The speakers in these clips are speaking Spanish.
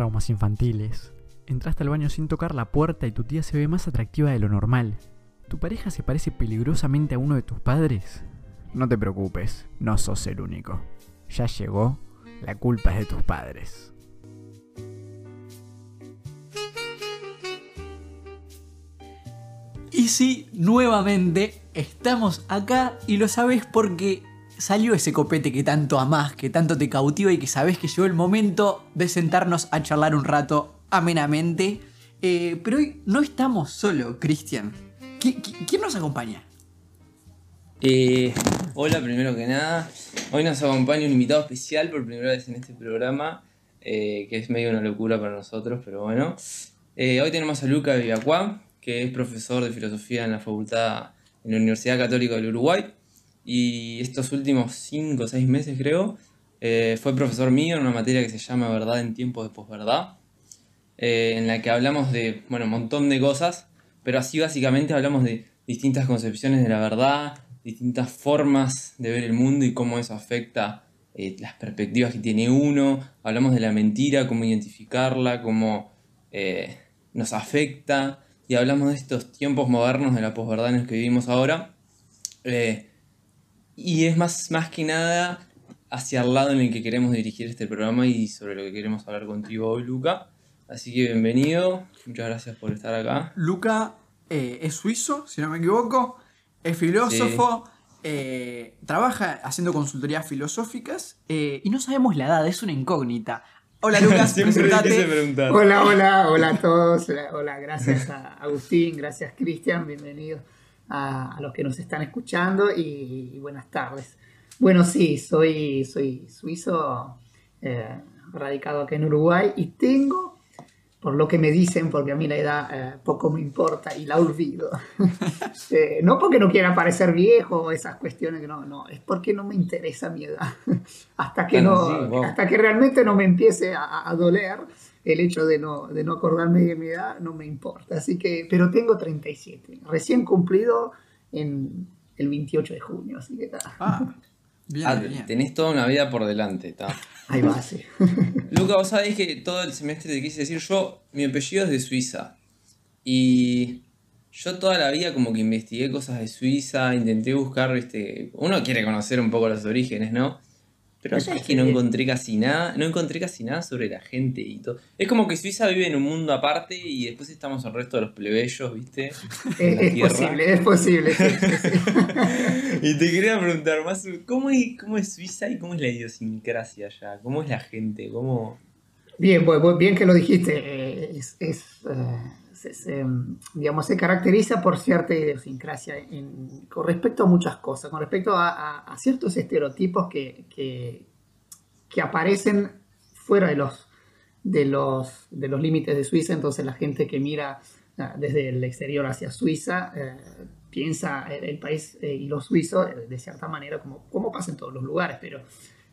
traumas infantiles. Entraste al baño sin tocar la puerta y tu tía se ve más atractiva de lo normal. ¿Tu pareja se parece peligrosamente a uno de tus padres? No te preocupes, no sos el único. Ya llegó, la culpa es de tus padres. Y sí, nuevamente estamos acá y lo sabes porque salió ese copete que tanto amás, que tanto te cautiva y que sabes que llegó el momento de sentarnos a charlar un rato amenamente. Eh, pero hoy no estamos solo, Cristian. ¿Qui- qui- ¿Quién nos acompaña? Eh, hola, primero que nada. Hoy nos acompaña un invitado especial por primera vez en este programa, eh, que es medio una locura para nosotros, pero bueno. Hoy tenemos a Luca Villacuá, que es profesor de filosofía en la facultad en la Universidad Católica del Uruguay. Y estos últimos 5 o 6 meses, creo, eh, fue profesor mío en una materia que se llama Verdad en tiempos de posverdad, eh, en la que hablamos de, bueno, un montón de cosas, pero así básicamente hablamos de distintas concepciones de la verdad, distintas formas de ver el mundo y cómo eso afecta eh, las perspectivas que tiene uno. Hablamos de la mentira, cómo identificarla, cómo nos afecta. Y hablamos de estos tiempos modernos de la posverdad en los que vivimos ahora. Y es más, más que nada hacia el lado en el que queremos dirigir este programa y sobre lo que queremos hablar contigo hoy, Luca. Así que bienvenido, muchas gracias por estar acá. Luca eh, es suizo, si no me equivoco, es filósofo, eh, trabaja haciendo consultorías filosóficas eh, y no sabemos la edad, es una incógnita. Hola Lucas. Hola, hola, hola a todos. Hola, hola, gracias a Agustín, gracias Cristian, bienvenidos a, los que nos están escuchando y, buenas tardes. Bueno, sí, soy, soy suizo, eh, radicado acá en Uruguay y tengo, por lo que me dicen, porque a mí la edad eh, poco me importa y la olvido. Eh, no porque no quiera parecer viejo o esas cuestiones, no, no, es porque no me interesa mi edad. hasta, que Bueno, no, sí, wow. hasta que realmente no me empiece a, a doler el hecho de no, de no acordarme de mi edad, no me importa. Así que, pero tengo 37, recién cumplido en el 28 de junio, así que está. Ah, bien, Ah, bien. tenés toda una vida por delante, está. Ahí va, sí. Luca, vos sabés que todo el semestre te quise decir yo, mi apellido es de Suiza. Y yo toda la vida como que investigué cosas de Suiza, intenté buscar, este, uno quiere conocer un poco los orígenes, ¿no? Pero sabes sí. que no encontré casi nada, no encontré casi nada sobre la gente y todo. Es como que Suiza vive en un mundo aparte y después estamos el resto de los plebeyos, ¿viste? En Es, posible, es posible. sí, sí, sí. Y te quería preguntar más, ¿cómo es, cómo es Suiza y cómo es la idiosincrasia allá? ¿Cómo es la gente? ¿Cómo...? Bien, bien que lo dijiste. eh, Es, es, eh, se, se, mm, digamos, se caracteriza por cierta idiosincrasia en- con respecto a muchas cosas, con respecto a, a- a ciertos estereotipos que, que, que aparecen fuera de los, de, los, de los límites de Suiza. Entonces la gente que mira ah, desde el exterior hacia Suiza eh, piensa el, el país eh, y los suizos eh, de cierta manera como, como pasa en todos los lugares, pero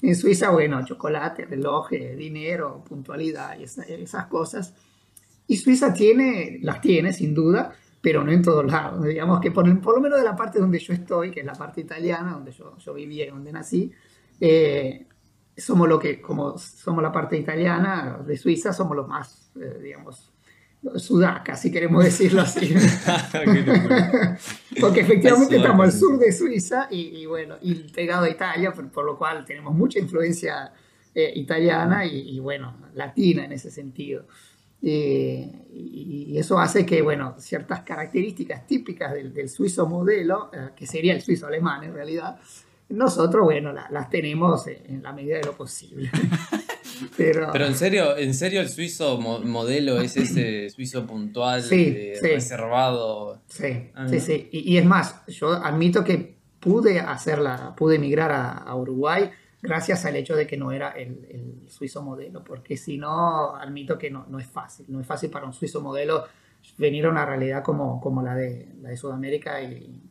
en Suiza, bueno, chocolate, reloj, eh, dinero, puntualidad y esa- esas cosas. Y Suiza tiene, las tiene sin duda, pero no en todos lados. Digamos que por, por lo menos de la parte donde yo estoy, que es la parte italiana, donde yo, yo vivía y donde nací, eh, somos lo que, como somos la parte italiana de Suiza, somos los más, eh, digamos, sudacas, si queremos decirlo así. Porque efectivamente estamos al sur de Suiza y, y bueno, y pegado a Italia, por, por lo cual tenemos mucha influencia eh, italiana y, y, bueno, latina en ese sentido. Eh, y, eso hace que, bueno, ciertas características típicas del, del suizo modelo, eh, que sería el suizo alemán en realidad, nosotros, bueno, la- las tenemos en, la medida de lo posible. Pero, Pero en serio, en serio el suizo mo- modelo es ese suizo puntual, Sí, eh, sí. reservado. Sí, Ah, sí, sí. Y, y es más, yo admito que pude hacerla, pude emigrar a, a Uruguay gracias al hecho de que no era el, el suizo modelo, porque si no, admito que no, no es fácil, no es fácil para un suizo modelo venir a una realidad como, como la, de, la de Sudamérica y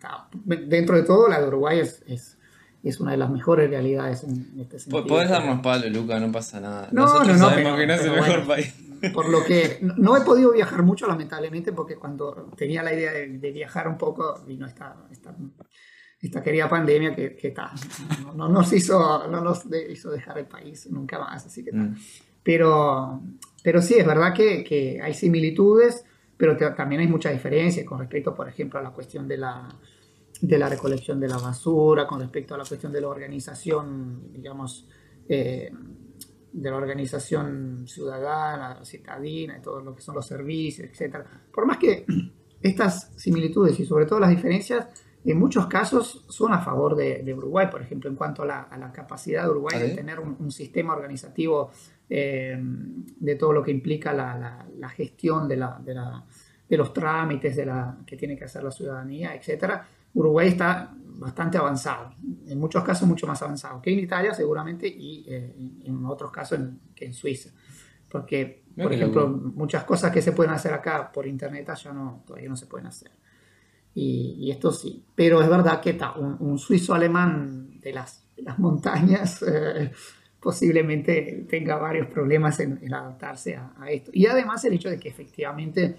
dentro de todo la de Uruguay es, es, es una de las mejores realidades en este sentido. Po- Podés darnos palo, Luca, no pasa nada. No, Nosotros no, no, sabemos pero- que no es el mejor bueno. país. Por lo que no- no he podido viajar mucho, lamentablemente, porque cuando tenía la idea de, de viajar un poco, vino esta, esta, esta querida pandemia que, que ta, no, no nos hizo, no nos de- hizo dejar el país nunca más, así que ta. Mm. Pero, pero sí, es verdad que, que hay similitudes, pero te- también hay mucha diferencia con respecto, por ejemplo, a la cuestión de la, de la recolección de la basura, con respecto a la cuestión de la organización, digamos, eh, de la organización ciudadana, citadina, y todo lo que son los servicios, etc. Por más que estas similitudes y sobre todo las diferencias, en muchos casos son a favor de, de Uruguay, por ejemplo, en cuanto a la, a la capacidad de Uruguay ¿Ah, de tener un, un sistema organizativo eh, de todo lo que implica la, la- la gestión de, de, de los trámites de la, que tiene que hacer la ciudadanía, etc. Uruguay está bastante avanzado, en muchos casos mucho más avanzado que en Italia seguramente y eh, en otros casos en- que en Suiza. Porque, por ejemplo, muchas cosas que se pueden hacer acá por internet ya no, todavía no se pueden hacer. Y, y esto sí. Pero es verdad que ta, un, un suizo alemán de las, de las montañas eh, posiblemente tenga varios problemas en, en adaptarse a, a esto. Y además el hecho de que efectivamente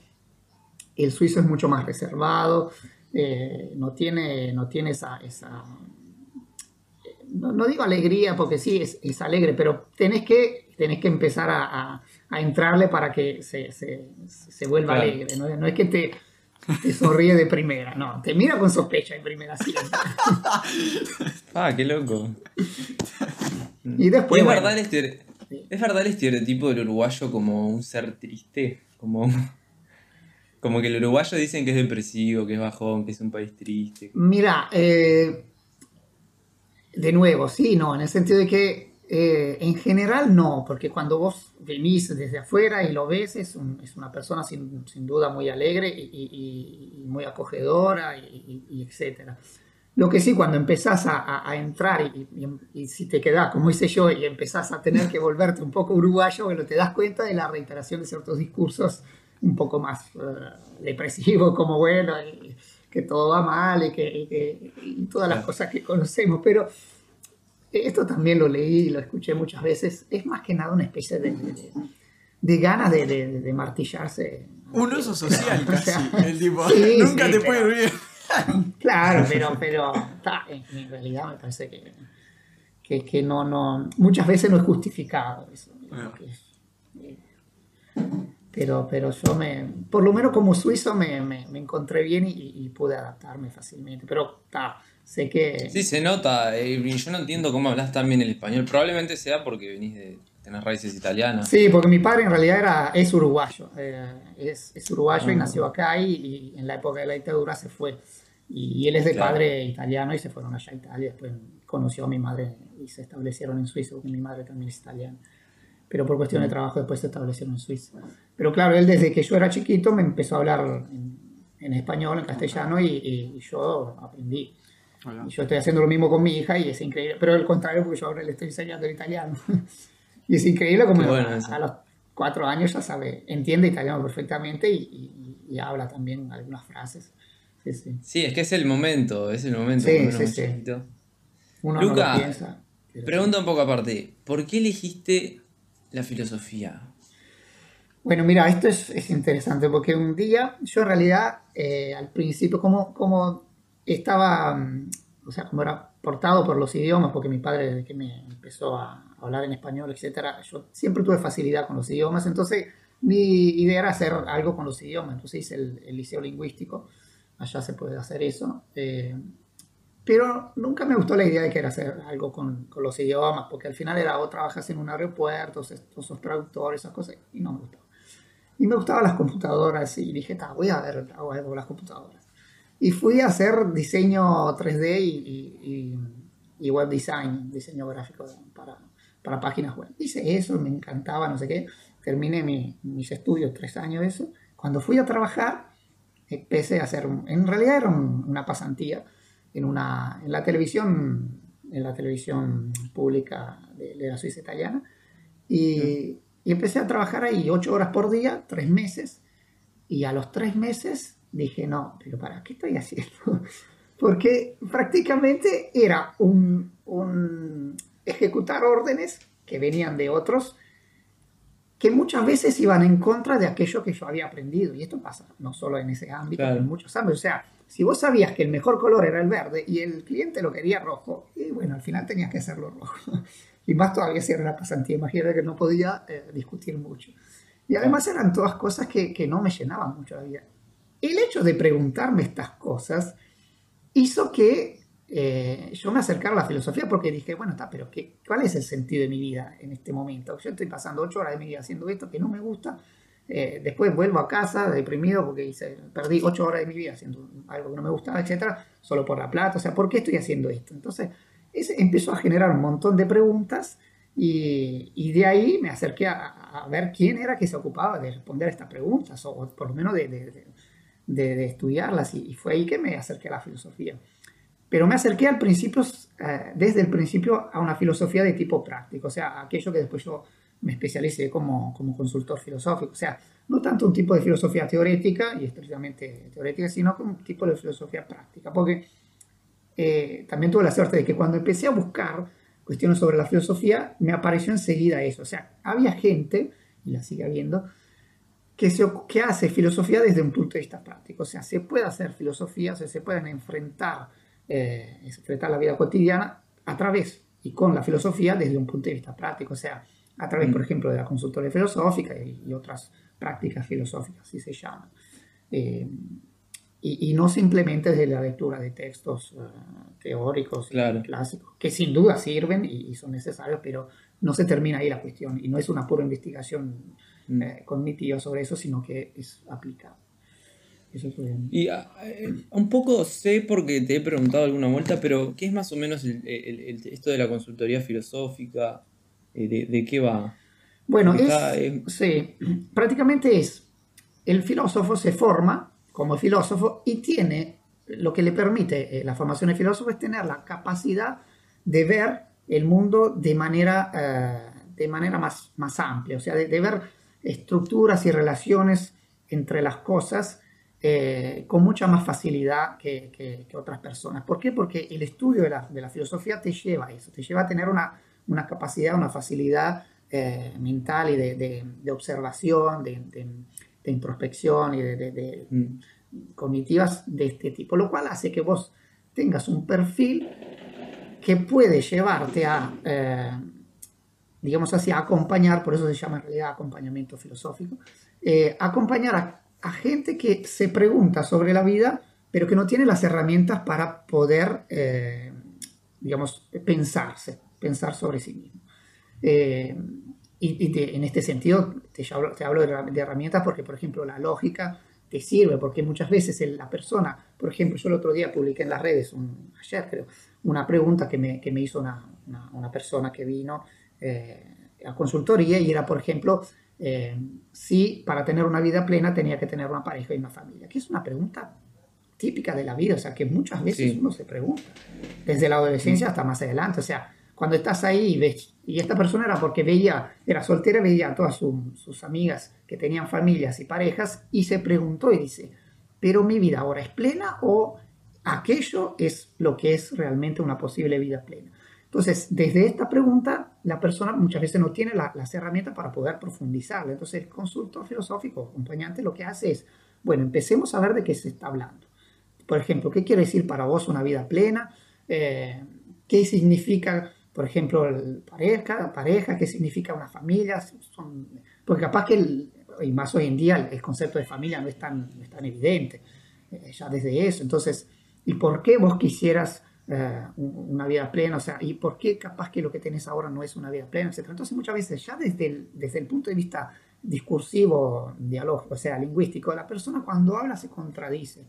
el suizo es mucho más reservado, eh, no, tiene, no tiene esa... esa no, no digo alegría porque sí, es, es alegre, pero tenés que, tenés que empezar a, a- a entrarle para que se, se- se vuelva Claro. alegre. ¿no? No es que te, te sonríe de primera, no, te mira con sospecha de primera siempre. Ah, qué loco. Y después, ¿Y es, bueno, verdad el ¿Es verdad el estereotipo del uruguayo como un ser triste? Como, como que el uruguayo dicen que es depresivo, que es bajón, que es un país triste. Mira, eh, de nuevo, sí, no, en el sentido de que eh, en general no, porque cuando vos venís desde afuera y lo ves, es, un- es una persona sin, sin duda muy alegre y, y- y- muy acogedora y, y- etcétera. Lo que sí, cuando empezás a, a- entrar y, si te quedás, como hice yo, y empezás a tener que volverte un poco uruguayo, bueno, te das cuenta de la reiteración de ciertos discursos un poco más eh, depresivos, como bueno, que todo va mal y, que, que- y todas las cosas que conocemos, pero esto también lo leí y lo escuché muchas veces, es más que nada una especie de, de, de ganas de, de- martillarse. Un oso social O sea, casi. El tipo, sí, nunca sí, te pero- puede ir bien. Claro, pero, pero ta, en, realidad me parece que, que, que no, no, muchas veces no es justificado eso. Es, eh, pero, pero yo me, por lo menos como suizo me, me- me encontré bien y, y pude adaptarme fácilmente. Pero ta, sé que... Sí, se nota. y yo no entiendo cómo hablas tan bien el español. Probablemente sea porque venís de tener raíces italianas. Sí, porque mi padre en realidad era, es uruguayo. eh, es, es uruguayo y Ah. nació acá y, y en la época de la dictadura se fue. Y, y él es de Claro. padre italiano y se fueron allá a Italia. Después conoció a mi madre y se establecieron en Suiza, porque mi madre también es italiana. Pero por cuestión de trabajo después se establecieron en Suiza. Pero claro, él desde que yo era chiquito me empezó a hablar en, en español, en castellano y, y- y yo aprendí. Y yo estoy haciendo lo mismo con mi hija y es increíble. Pero al contrario, porque yo ahora le estoy enseñando el italiano. y es increíble como bueno a, los cuatro años ya sabe, entiende italiano perfectamente y, y- y habla también algunas frases. Sí, sí. Sí, es que es el momento, es el momento. Sí, uno sí, sí. Uno no Luca, lo piensa. pero- Pregunta un poco aparte, ¿por qué elegiste la filosofía? Bueno, mira, esto es, es interesante porque un día yo en realidad eh, al principio como, como estaba, mm, o sea, como era portado por los idiomas, porque mi padre desde que me empezó a hablar en español, etcétera, yo siempre tuve facilidad con los idiomas, entonces mi idea era hacer algo con los idiomas, entonces hice el, el liceo lingüístico, allá se puede hacer eso, eh, pero nunca me gustó la idea de querer hacer algo con, con los idiomas, porque al final era o trabajas en un aeropuerto, o sos, o sos traductor, esas cosas, y no me gustaba. Y me gustaban las computadoras y dije, "Ta, voy a ver hago algo con las computadoras. Y fui a hacer diseño 3D y, y- y- web design, diseño gráfico para, para páginas web. Hice eso, me encantaba, no sé qué. Terminé mi- mis estudios, tres años de eso. Cuando fui a trabajar, empecé a hacer, en realidad era un- una pasantía en, una, en la televisión, en la televisión pública de, de la Suiza italiana. Y, y empecé a trabajar ahí ocho horas por día, tres meses. Y a los tres meses dije, no, pero ¿para qué estoy haciendo? Porque prácticamente era un, un ejecutar órdenes que venían de otros que muchas veces iban en contra de aquello que yo había aprendido. Y esto pasa no solo en ese ámbito, Claro. sino en muchos ámbitos. O sea, si vos sabías que el mejor color era el verde y el cliente lo quería rojo, y bueno, al final tenías que hacerlo rojo. Y más todavía si era una pasantía, imagínate que no podía eh, discutir mucho. Y además eran todas cosas que, que no me llenaban mucho la vida. El hecho de preguntarme estas cosas hizo que eh, yo me acercara a la filosofía porque dije, bueno, está, pero qué, ¿cuál es el sentido de mi vida en este momento? Yo estoy pasando ocho horas de mi vida haciendo esto que no me gusta. eh, después vuelvo a casa deprimido porque hice, perdí ocho horas de mi vida haciendo algo que no me gustaba, etcétera, solo por la plata. O sea, ¿por qué estoy haciendo esto? Entonces, ese empezó a generar un montón de preguntas y, de ahí me acerqué a, ver quién era que se ocupaba de responder a estas preguntas o, por lo menos de, de- de estudiarlas y, fue ahí que me acerqué a la filosofía. Pero me acerqué al principio, eh, desde el principio a una filosofía de tipo práctico, o sea, aquello que después yo me especialicé como, como consultor filosófico, o sea, no tanto un tipo de filosofía teórica y estrictamente teórica, sino como un tipo de filosofía práctica, porque eh, también tuve la suerte de que cuando empecé a buscar cuestiones sobre la filosofía, me apareció enseguida eso, o sea, había gente, y la sigue habiendo, que, se, que hace filosofía desde un punto de vista práctico, o sea, se puede hacer filosofía, o sea, se pueden enfrentar eh, enfrentar la vida cotidiana a través y con la filosofía desde un punto de vista práctico, o sea, a través, por ejemplo, de la consultoría filosófica y, y otras prácticas filosóficas, así se llaman. Eh, y, y, no simplemente desde la lectura de textos uh, teóricos Claro. y clásicos, que sin duda sirven y, y, son necesarios, pero no se termina ahí la cuestión y no es una pura investigación Mm. eh, cognitiva sobre eso, sino que es aplicado. Eso fue... Y ah, eh, un poco sé porque te he preguntado alguna vuelta, pero ¿qué es más o menos el, el- el- esto de la consultoría filosófica? Eh, de, de qué va? Bueno, es, eh, sí, prácticamente es, el filósofo se forma como filósofo y tiene, lo que le permite eh, la formación de filósofo es tener la capacidad de ver el mundo de manera, eh, de manera más, más amplia, o sea, de, de ver estructuras y relaciones entre las cosas eh, con mucha más facilidad que, que- que otras personas. ¿Por qué? Porque el estudio de la, de la filosofía te lleva a eso, te lleva a tener una, una capacidad, una facilidad eh, mental y de, de- de observación, de, introspección y de, cognitivas de este tipo, lo cual hace que vos tengas un perfil que puede llevarte a, eh, digamos así, acompañar, por eso se llama en realidad acompañamiento filosófico, eh, acompañar a, a gente que se pregunta sobre la vida, pero que no tiene las herramientas para poder, eh, digamos, pensarse, pensar sobre sí mismo. Eh, y, y te- en este sentido te hablo, te hablo de, de herramientas porque, por ejemplo, la lógica te sirve, porque muchas veces la persona, por ejemplo, yo el otro día publiqué en las redes, un- ayer creo, una pregunta que me, que me hizo una, una- una persona que vino eh, a consultoría y era, por ejemplo, eh, si para tener una vida plena tenía que tener una pareja y una familia, que es una pregunta típica de la vida, o sea, que muchas veces Sí. uno se pregunta, desde la adolescencia hasta más adelante, o sea, cuando estás ahí y ves, y esta persona era porque veía, era soltera, veía a todas su- sus amigas que tenían familias y parejas y se preguntó y dice, pero mi vida ahora es plena o aquello es lo que es realmente una posible vida plena. Entonces, desde esta pregunta, la persona muchas veces no tiene la- las herramientas para poder profundizarla. Entonces, el consultor filosófico, acompañante, lo que hace es, bueno, empecemos a ver de qué se está hablando. Por ejemplo, ¿qué quiere decir para vos una vida plena? Eh, ¿Qué significa, por ejemplo, pareja, pareja? ¿Qué significa una familia? Son- porque capaz que, y más hoy en día, el, el concepto de familia no es tan, no es tan evidente, eh, ya desde eso. Entonces, ¿y por qué vos quisieras eh, un- una vida plena? O sea, ¿y por qué capaz que lo que tenés ahora no es una vida plena, etcétera? Entonces, muchas veces, ya desde el, desde el punto de vista discursivo, dialógico, o sea, lingüístico, la persona cuando habla se contradice.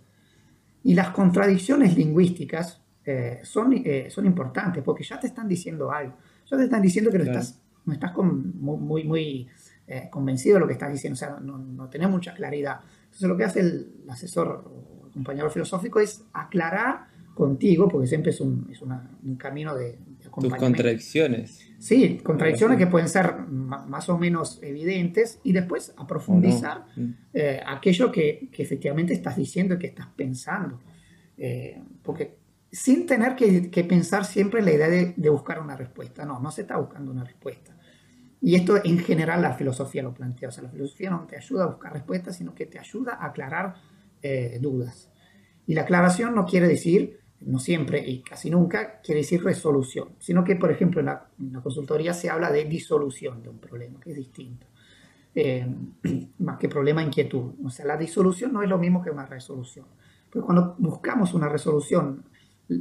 Y las contradicciones lingüísticas eh, son, eh, son importantes porque ya te están diciendo algo. Ya te están diciendo que no Claro. estás, no estás con- muy, muy, muy, eh, convencido de lo que estás diciendo. O sea, no, no tenés mucha claridad. Entonces, lo que hace el asesor o el compañero filosófico es aclarar contigo, porque siempre es un, es una- un camino de, de tus contradicciones. Sí, contradicciones que pueden ser más o menos evidentes y después a profundizar Mm. eh, aquello que, que efectivamente estás diciendo y que estás pensando. Eh, porque sin tener que, que pensar siempre la idea de, de buscar una respuesta, no, no se está buscando una respuesta. Y esto en general la filosofía lo plantea, o sea, la filosofía no te ayuda a buscar respuestas, sino que te ayuda a aclarar eh, dudas. Y la aclaración no quiere decir, no siempre y casi nunca, quiere decir resolución, sino que, por ejemplo, en la, consultoría se habla de disolución de un problema, que es distinto. eh, más que problema, inquietud. O sea, la disolución no es lo mismo que una resolución. Porque cuando buscamos una resolución,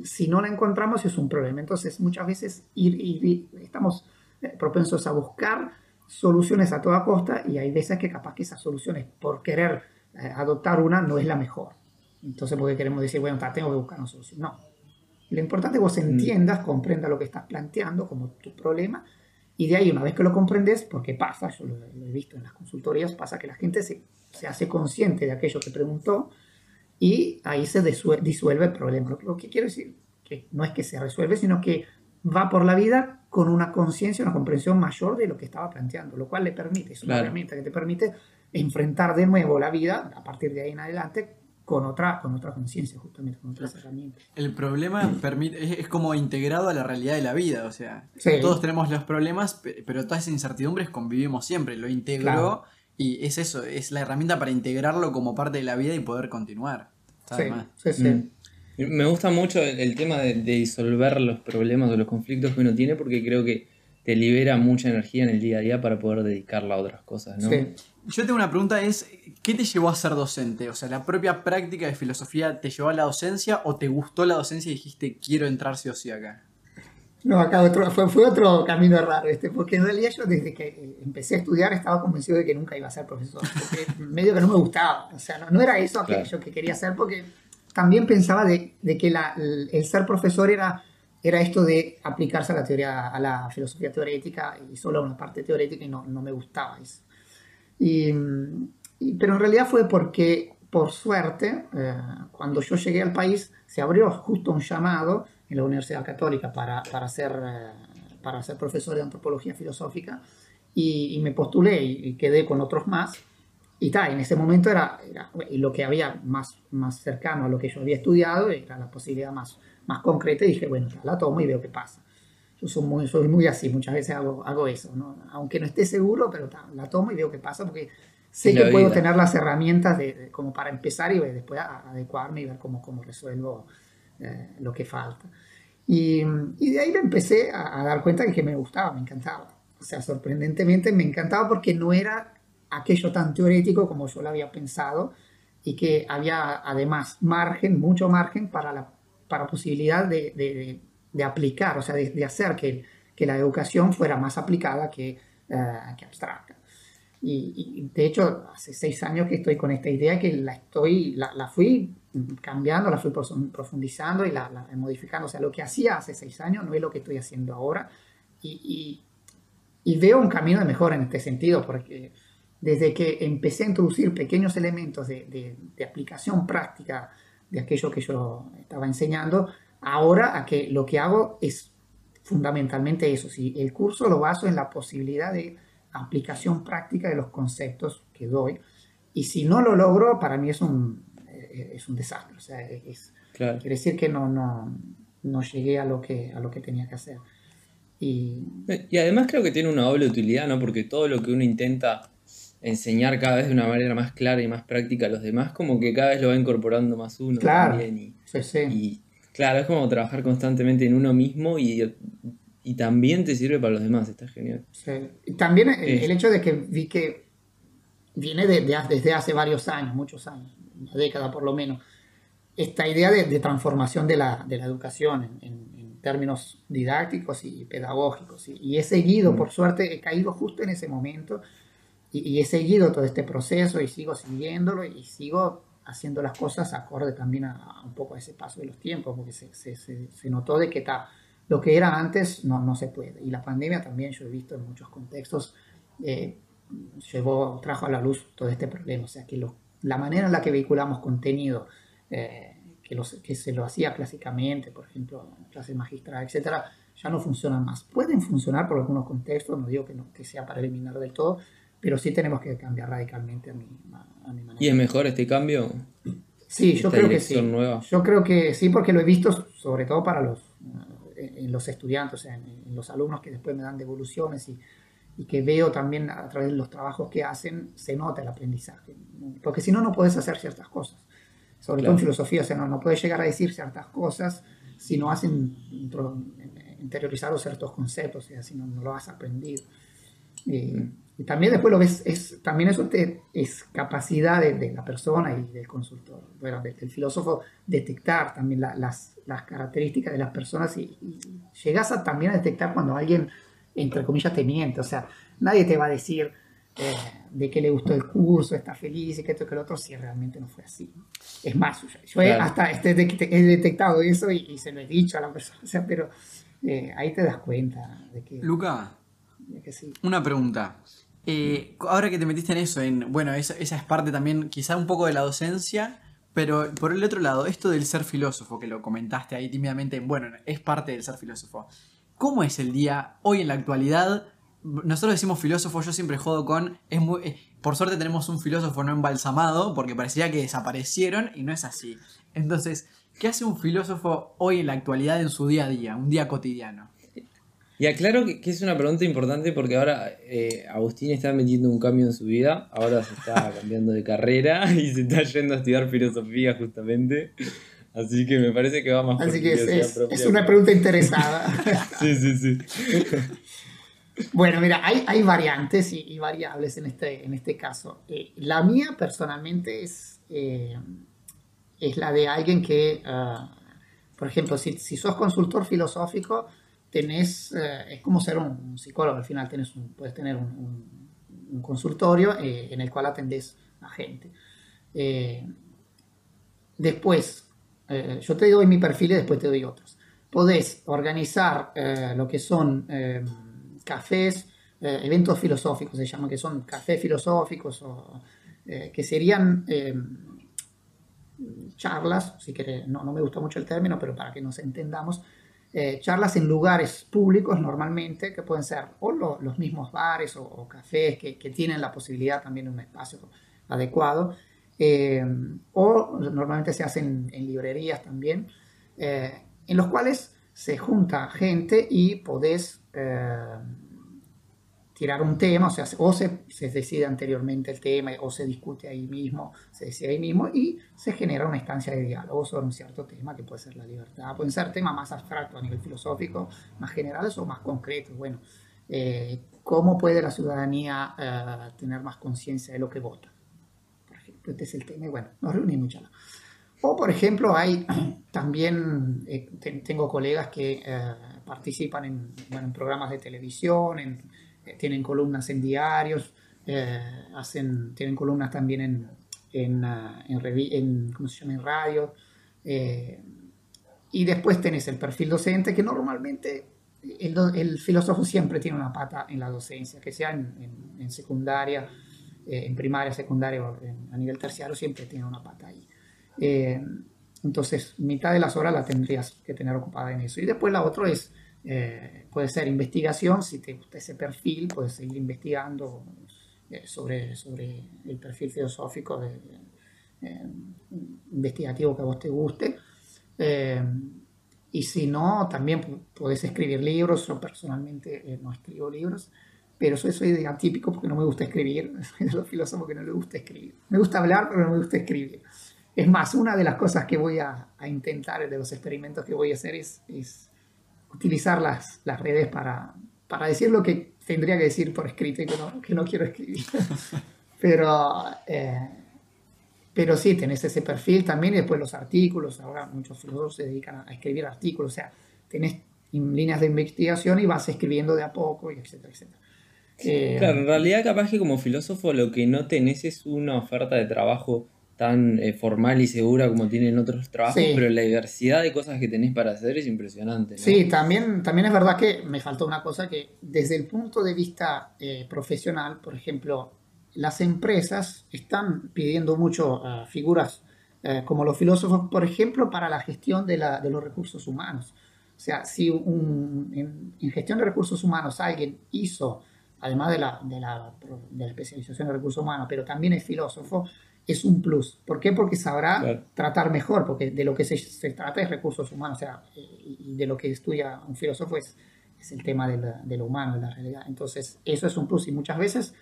si no la encontramos es un problema. Entonces, muchas veces ir, estamos eh, propensos a buscar soluciones a toda costa y hay veces que capaz que esas soluciones, por querer eh, adoptar una, no es la mejor. Entonces, porque queremos decir, bueno, tengo que buscar una solución. No. Lo importante es que vos mm. entiendas, comprendas lo que estás planteando como tu problema y de ahí, una vez que lo comprendes, porque pasa, yo lo, he visto en las consultorías, pasa que la gente se, se, hace consciente de aquello que preguntó y ahí se disuelve el problema. Lo, que quiero decir que no es que se resuelve, sino que va por la vida con una conciencia, una comprensión mayor de lo que estaba planteando, lo cual le permite, es una herramienta que te permite enfrentar de nuevo la vida a partir de ahí en adelante con otra, con otra conciencia, justamente, con otras herramientas. El problema permite, es, como integrado a la realidad de la vida, o sea, todos tenemos los problemas, pero todas esas incertidumbres convivimos siempre, lo integró y es eso, es la herramienta para integrarlo como parte de la vida y poder continuar. Sí, sí, mm. Me gusta mucho el, tema de, de disolver los problemas o los conflictos que uno tiene porque creo que te libera mucha energía en el día a día para poder dedicarla a otras cosas, ¿no? Sí. Yo tengo una pregunta, es, ¿qué te llevó a ser docente? O sea, ¿la propia práctica de filosofía te llevó a la docencia o te gustó la docencia y dijiste, quiero entrar sí o sí acá? No, acá otro, fue, fue, otro camino raro, este, porque en realidad yo desde que empecé a estudiar estaba convencido de que nunca iba a ser profesor, porque medio que no me gustaba, o sea, no, era eso aquello que quería hacer, porque también pensaba de, de que la, el ser profesor era era esto de aplicarse a la teoría, a la filosofía teorética y solo a una parte teórica y no, no me gustaba eso. Y, pero en realidad fue porque, por suerte, eh, cuando yo llegué al país, se abrió justo un llamado en la Universidad Católica para, para, ser, eh, para ser profesor de antropología filosófica y, me postulé y, quedé con otros más. Y tal, en ese momento era, era, lo que había más, más cercano a lo que yo había estudiado, era la posibilidad más, más concreta y dije, bueno, la tomo y veo qué pasa. Yo soy muy, soy muy así, muchas veces hago, hago eso, ¿no? aunque no esté seguro, pero la tomo y veo qué pasa porque sé que puedo tener las herramientas de, como para empezar y después adecuarme y ver cómo, cómo resuelvo eh, lo que falta. Y, y, de ahí me empecé a, dar cuenta de que me gustaba, me encantaba. O sea, sorprendentemente me encantaba porque no era aquello tan teórico como yo lo había pensado y que había además margen, mucho margen para la para posibilidad de, de, aplicar, o sea, de, hacer que, que, la educación fuera más aplicada que, eh, abstracta. Y, de hecho, hace seis años que estoy con esta idea que la, estoy, la, la fui cambiando, la fui profundizando y la, la, modificando. O sea, lo que hacía hace seis años no es lo que estoy haciendo ahora. Y, veo un camino de mejora en este sentido, porque desde que empecé a introducir pequeños elementos de, de, de aplicación práctica de aquello que yo estaba enseñando, ahora a que lo que hago es fundamentalmente eso. Si el curso lo baso en la posibilidad de aplicación práctica de los conceptos que doy, y si no lo logro, para mí es un, eh, es un desastre. O sea, es, quiere decir que no, no, no llegué a lo que, a lo que tenía que hacer. Y, y además creo que tiene una doble utilidad, ¿no? Porque todo lo que uno intenta enseñar cada vez de una manera más clara y más práctica a los demás, como que cada vez lo va incorporando más uno claro. también. Y, claro, es como trabajar constantemente en uno mismo y, y también te sirve para los demás, está genial. Sí. También el, hecho de que vi que viene de, desde hace varios años, muchos años, una década por lo menos, esta idea de, transformación de la, de la educación en, términos didácticos y pedagógicos. Y, he seguido, mm. por suerte, he caído justo en ese momento y, he seguido todo este proceso y sigo siguiéndolo y sigo haciendo las cosas acorde también a, un poco a ese paso de los tiempos, porque se, se, se, notó de que ta, lo que era antes no, no se puede. Y la pandemia también, yo he visto en muchos contextos, eh, llevó, trajo a la luz todo este problema. O sea, que lo, la manera en la que vehiculamos contenido, eh, que, los, que se lo hacía clásicamente, por ejemplo, en clases magistrales, etcétera, ya no funcionan más. Pueden funcionar por algunos contextos, no digo que, no, que sea para eliminar del todo, pero sí tenemos que cambiar radicalmente a mi, a, mi manera. ¿Y es mejor este cambio? Sí, yo creo que sí. Nueva? Yo creo que sí, porque lo he visto sobre todo para los, eh, en los estudiantes, en, los alumnos que después me dan devoluciones y, y, que veo también a través de los trabajos que hacen, se nota el aprendizaje. Porque si no, no puedes hacer ciertas cosas. Sobre todo en filosofía, o sea, no, no puedes llegar a decir ciertas cosas si no has interiorizado ciertos conceptos, o sea, si no, no lo has aprendido. Eh, y también después lo ves, es, también eso te, es capacidad de, la persona y del consultor, bueno, del, filósofo, detectar también las, las, características de las personas y, llegas a también a detectar cuando alguien, entre comillas, te miente. O sea, nadie te va a decir eh, de que le gustó el curso, está feliz y que esto que lo otro, si realmente no fue así. Es más, yo hasta este, he detectado eso y, se lo he dicho a la persona, o sea, pero eh, ahí te das cuenta de que... Luca, una pregunta. Eh, ahora que te metiste en eso, en, bueno, esa, esa, es parte también, quizá un poco de la docencia, pero por el otro lado, esto del ser filósofo, que lo comentaste ahí tímidamente, bueno, es parte del ser filósofo. ¿Cómo es el día hoy en la actualidad? Nosotros decimos filósofo, yo siempre jodo con, es muy, eh, por suerte tenemos un filósofo no embalsamado, porque parecía que desaparecieron y no es así. Entonces, ¿qué hace un filósofo hoy en la actualidad en su día a día, un día cotidiano? Y aclaro que, es una pregunta importante porque ahora eh, Agustín está metiendo un cambio en su vida, ahora se está cambiando de carrera y se está yendo a estudiar filosofía justamente. Así que me parece que va más Así que es, una pregunta interesada. sí, sí, sí. Bueno, mira, hay, hay variantes y, variables en este, en este caso. Eh, la mía personalmente es, eh, es la de alguien que, ah, por ejemplo, si, si sos consultor filosófico, tenés, eh, es como ser un, psicólogo, al final tenés puedes tener un, consultorio eh, en el cual atendés a gente. Eh, después, yo te doy mi perfil y después te doy otros. Podés organizar lo que son cafés, eventos filosóficos, se llaman, que son cafés filosóficos, o, que serían charlas, si querés, no, no me gusta mucho el término, pero para que nos entendamos, eh, charlas en lugares públicos normalmente, que pueden ser o los mismos bares o, cafés que, tienen la posibilidad también de un espacio adecuado, eh, o normalmente se hacen en librerías también, eh, en los cuales se junta gente y podés tirar un tema, o sea, o se, se, decide anteriormente el tema, o se discute ahí mismo, se decide ahí mismo, y se genera una instancia de diálogo sobre un cierto tema, que puede ser la libertad, pueden ser temas más abstractos a nivel filosófico, más generales o más concretos. Bueno, eh, ¿cómo puede la ciudadanía eh, tener más conciencia de lo que vota? Por ejemplo, este es el tema, y bueno, nos reunimos ya. O, por ejemplo, hay también, eh, tengo colegas que participan en, bueno, en programas de televisión, en tienen columnas en diarios, eh, hacen, tienen columnas también en, en, ah, en, ¿cómo se llama? en radio. Eh, y después tenés el perfil docente, que normalmente el, el, filósofo siempre tiene una pata en la docencia, que sea en, en secundaria, eh, en primaria, secundaria o a nivel terciario, siempre tiene una pata ahí. entonces, mitad de las horas la tendrías que tener ocupada en eso. Y después la otra es eh, puede ser investigación, si te gusta ese perfil, puedes seguir investigando eh, sobre, sobre el perfil filosófico de, eh, investigativo que a vos te guste. y si no, también puedes escribir libros. Yo personalmente no escribo libros, pero soy, soy atípico porque no me gusta escribir. Soy de los filósofos que no le gusta escribir. Me gusta hablar, pero no me gusta escribir. Es más, una de las cosas que voy a, a intentar, de los experimentos que voy a hacer es, es utilizar las, las redes para, para decir lo que tendría que decir por escrito y que no, que no quiero escribir. pero, eh, pero sí, tenés ese perfil también y después los artículos. Ahora muchos filósofos se dedican a escribir artículos. O sea, tenés líneas de investigación y vas escribiendo de a poco, y etcétera, etcétera. Eh, claro, en realidad capaz que como filósofo lo que no tenés es una oferta de trabajo tan eh, formal y segura como tienen otros trabajos, pero la diversidad de cosas que tenés para hacer es impresionante. Sí, también, también es verdad que me faltó una cosa que desde el punto de vista eh, profesional, por ejemplo, las empresas están pidiendo mucho uh, figuras uh, como los filósofos, por ejemplo, para la gestión de, la, de los recursos humanos. O sea, si un, en, en, gestión de recursos humanos alguien hizo, además de la, de la, de la especialización de recursos humanos, pero también es filósofo, es un plus. ¿Por qué? Porque sabrá tratar mejor, porque de lo que se, trata es recursos humanos, o sea, y de lo que estudia un filósofo es, es el tema de, lo humano, de la realidad. Entonces, eso es un plus y muchas veces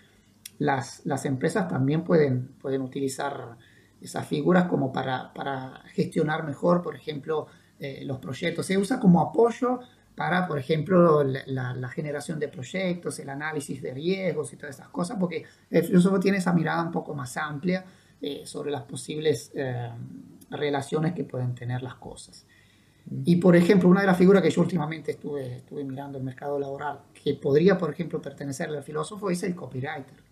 las, las empresas también pueden, pueden utilizar esas figuras como para, para gestionar mejor, por ejemplo, eh, los proyectos. Se usa como apoyo para, por ejemplo, la, la, generación de proyectos, el análisis de riesgos y todas esas cosas, porque el filósofo tiene esa mirada un poco más amplia eh, sobre las posibles eh, relaciones que pueden tener las cosas. Y, por ejemplo, una de las figuras que yo últimamente estuve, estuve mirando el mercado laboral, que podría, por ejemplo, pertenecer al filósofo, es el copywriter.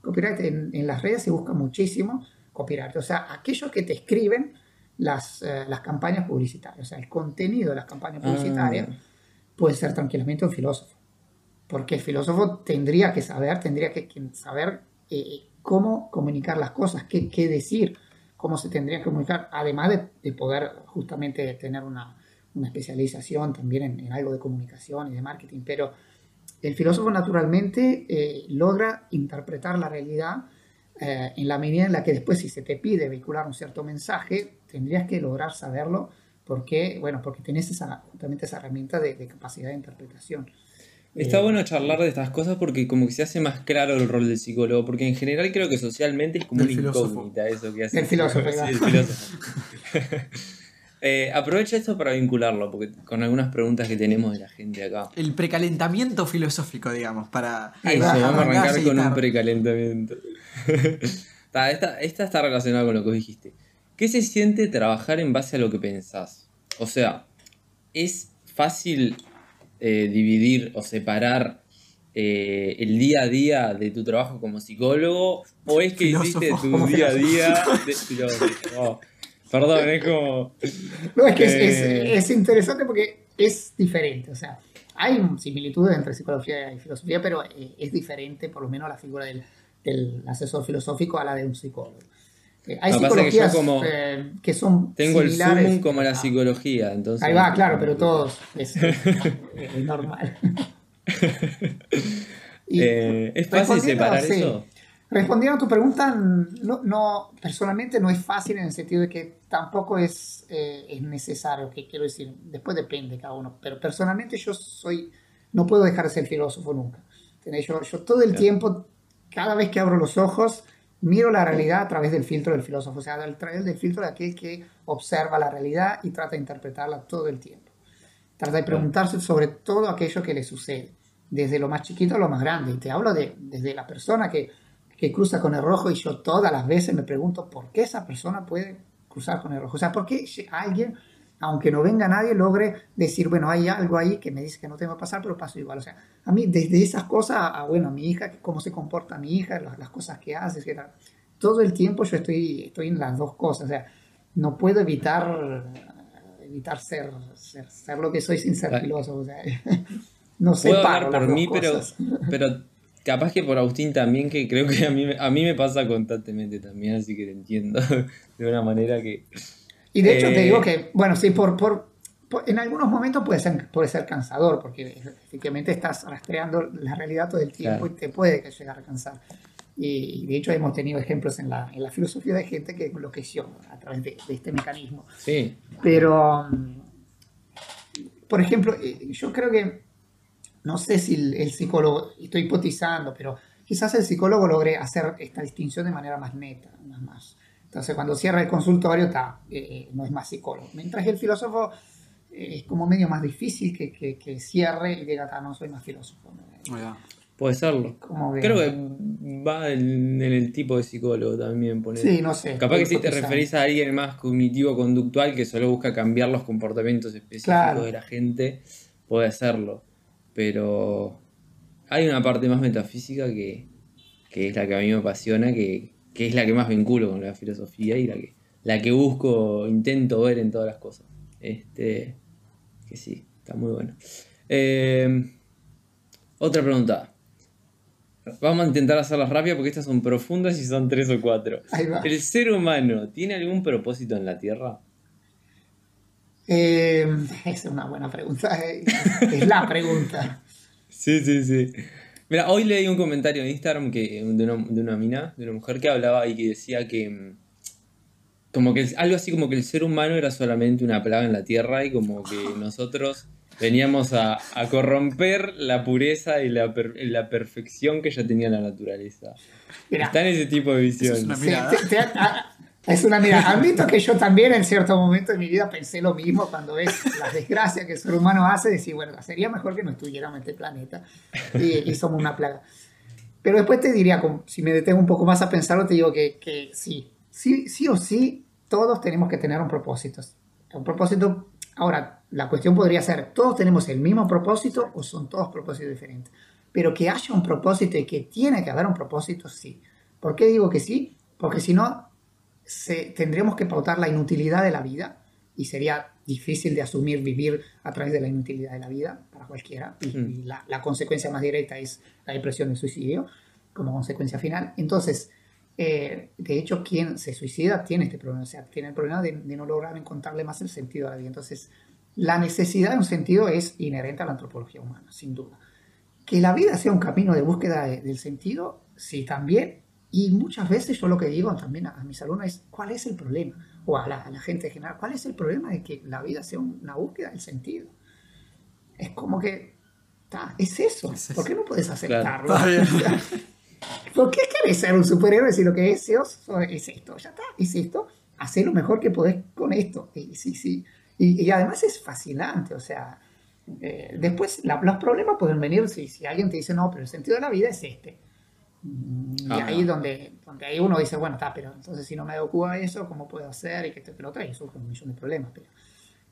Copywriter en, en las redes se busca muchísimo copywriter, o sea, aquellos que te escriben las, eh, las campañas publicitarias, o sea, el contenido de las campañas ah, publicitarias puede ser tranquilamente un filósofo. Porque el filósofo tendría que saber, tendría que saber eh, cómo comunicar las cosas, qué, qué, decir, cómo se tendría que comunicar, además de, de poder justamente tener una, una especialización también en, en, algo de comunicación y de marketing. Pero el filósofo naturalmente eh, logra interpretar la realidad eh, en la medida en la que después si se te pide vehicular un cierto mensaje, tendrías que lograr saberlo porque, bueno, porque tenés esa, justamente esa herramienta de, capacidad de interpretación. Está eh, bueno charlar de estas cosas porque como que se hace más claro el rol del psicólogo, porque en general creo que socialmente es como una incógnita eso que hace. El filósofo. Sí, el filósofo. eh, aprovecha esto para vincularlo, porque con algunas preguntas que tenemos de la gente acá. El precalentamiento filosófico, digamos, para... Eso, vamos a arrancar con un precalentamiento. esta, esta está relacionada con lo que vos dijiste. ¿Qué se siente trabajar en base a lo que pensás? O sea, ¿es fácil eh, dividir o separar eh, el día a día de tu trabajo como psicólogo? ¿O es que hiciste tu día a día de oh, perdón, es como. No, es que eh, es, interesante porque es diferente. O sea, hay similitudes entre psicología y filosofía, pero es diferente, por lo menos, la figura del, del asesor filosófico a la de un psicólogo. Eh, hay psicologías que, como eh, que, son tengo el zoom como la psicología, entonces. Ahí va, claro, pero todos es, normal. Eh, ¿Es fácil separar eso? Respondiendo a tu pregunta, no, no, personalmente no es fácil en el sentido de que tampoco es, es necesario, que quiero decir, después depende cada uno, pero personalmente yo soy, no puedo dejar de ser filósofo nunca. Yo, yo todo el tiempo, cada vez que abro los ojos, miro la realidad a través del filtro del filósofo, o sea, a través del filtro de aquel que observa la realidad y trata de interpretarla todo el tiempo. Trata de preguntarse sobre todo aquello que le sucede, desde lo más chiquito a lo más grande. Y te hablo de, desde la persona que, que cruza con el rojo y yo todas las veces me pregunto por qué esa persona puede cruzar con el rojo. O sea, por qué alguien aunque no venga nadie, logre decir, bueno, hay algo ahí que me dice que no tengo que pasar, pero paso igual. O sea, a mí desde esas cosas, a, bueno, a mi hija, cómo se comporta mi hija, las, cosas que hace, etc. Todo el tiempo yo estoy, estoy en las dos cosas. O sea, no puedo evitar, evitar ser, ser, lo que soy sin ser filósofo. O sea, no sé por mí, pero, pero capaz que por Agustín también, que creo que a mí, a mí me pasa constantemente también, así que te entiendo de una manera que y de hecho te digo eh, que, bueno, sí, por, por, en algunos momentos puede ser, puede ser cansador, porque efectivamente estás rastreando la realidad todo el tiempo y te puede llegar a cansar. Y, de hecho hemos tenido ejemplos en la, en la filosofía de gente que enloqueció a través de, este mecanismo. Sí. Pero, mm, por ejemplo, eh, yo creo que, no sé si el, el psicólogo, estoy hipotizando, pero quizás el psicólogo logre hacer esta distinción de manera más neta, más entonces, cuando cierra el consultorio, está, eh, no es más psicólogo. Mientras el filósofo eh, es como medio más difícil que, que, cierre y diga, no soy más filósofo. Puede serlo. Creo que va en, el tipo de psicólogo también. Poner. Sí, no sé. Capaz que si te referís a alguien más cognitivo-conductual que solo busca cambiar los comportamientos específicos de la gente, puede serlo. Pero hay una parte más metafísica que, que es la que a mí me apasiona, que, que es la que más vinculo con la filosofía y la que, la que busco, intento ver en todas las cosas. Este, que sí, está muy bueno. Eh, otra pregunta. Vamos a intentar hacerlas rápidas porque estas son profundas y son tres o cuatro. ¿El ser humano tiene algún propósito en la Tierra? Eh, es una buena pregunta. Es la pregunta. sí, sí, sí. Mira, hoy leí un comentario en Instagram que, de, una, de una mina, de una mujer que hablaba y que decía que mm, como que algo así como que el ser humano era solamente una plaga en la tierra y como que nosotros veníamos a, corromper la pureza y la, la, perfección que ya tenía la naturaleza. Está en ese tipo de visión. Es una mira, admito que yo también en cierto momento de mi vida pensé lo mismo cuando ves las desgracias que el ser humano hace, decir, bueno, sería mejor que no estuviéramos en este planeta y, y somos una plaga. Pero después te diría, si me detengo un poco más a pensarlo, te digo que, que sí, sí, sí o sí, todos tenemos que tener un propósito. Un propósito, ahora, la cuestión podría ser, ¿todos tenemos el mismo propósito o son todos propósitos diferentes? Pero que haya un propósito y que tiene que haber un propósito, sí. ¿Por qué digo que sí? Porque si no, se, tendríamos que pautar la inutilidad de la vida y sería difícil de asumir vivir a través de la inutilidad de la vida para cualquiera. Y, mm. la, la, consecuencia más directa es la depresión y el suicidio como consecuencia final. Entonces, eh, de hecho, quien se suicida tiene este problema, o sea, tiene el problema de, no lograr encontrarle más el sentido a la vida. Entonces, la necesidad de un sentido es inherente a la antropología humana, sin duda. Que la vida sea un camino de búsqueda del sentido, sí, también, y muchas veces yo lo que digo también a, mis alumnos es, ¿cuál es el problema? O a la, gente en general, ¿cuál es el problema de que la vida sea una búsqueda del sentido? Es como que, es eso. ¿Por qué no puedes aceptarlo? ¿Por qué querés ser un superhéroe si lo que deseas es esto? Ya está, es esto. Hacé lo mejor que podés con esto. Y, sí, sí. Y, además es fascinante, o sea, eh, después los problemas pueden venir si, si alguien te dice, no, pero el sentido de la vida es este y ahí donde, donde ahí uno dice, bueno, está, pero entonces si no me ocupa eso, ¿cómo puedo hacer? Y que esto y lo otro, y surge un millón de problemas. Pero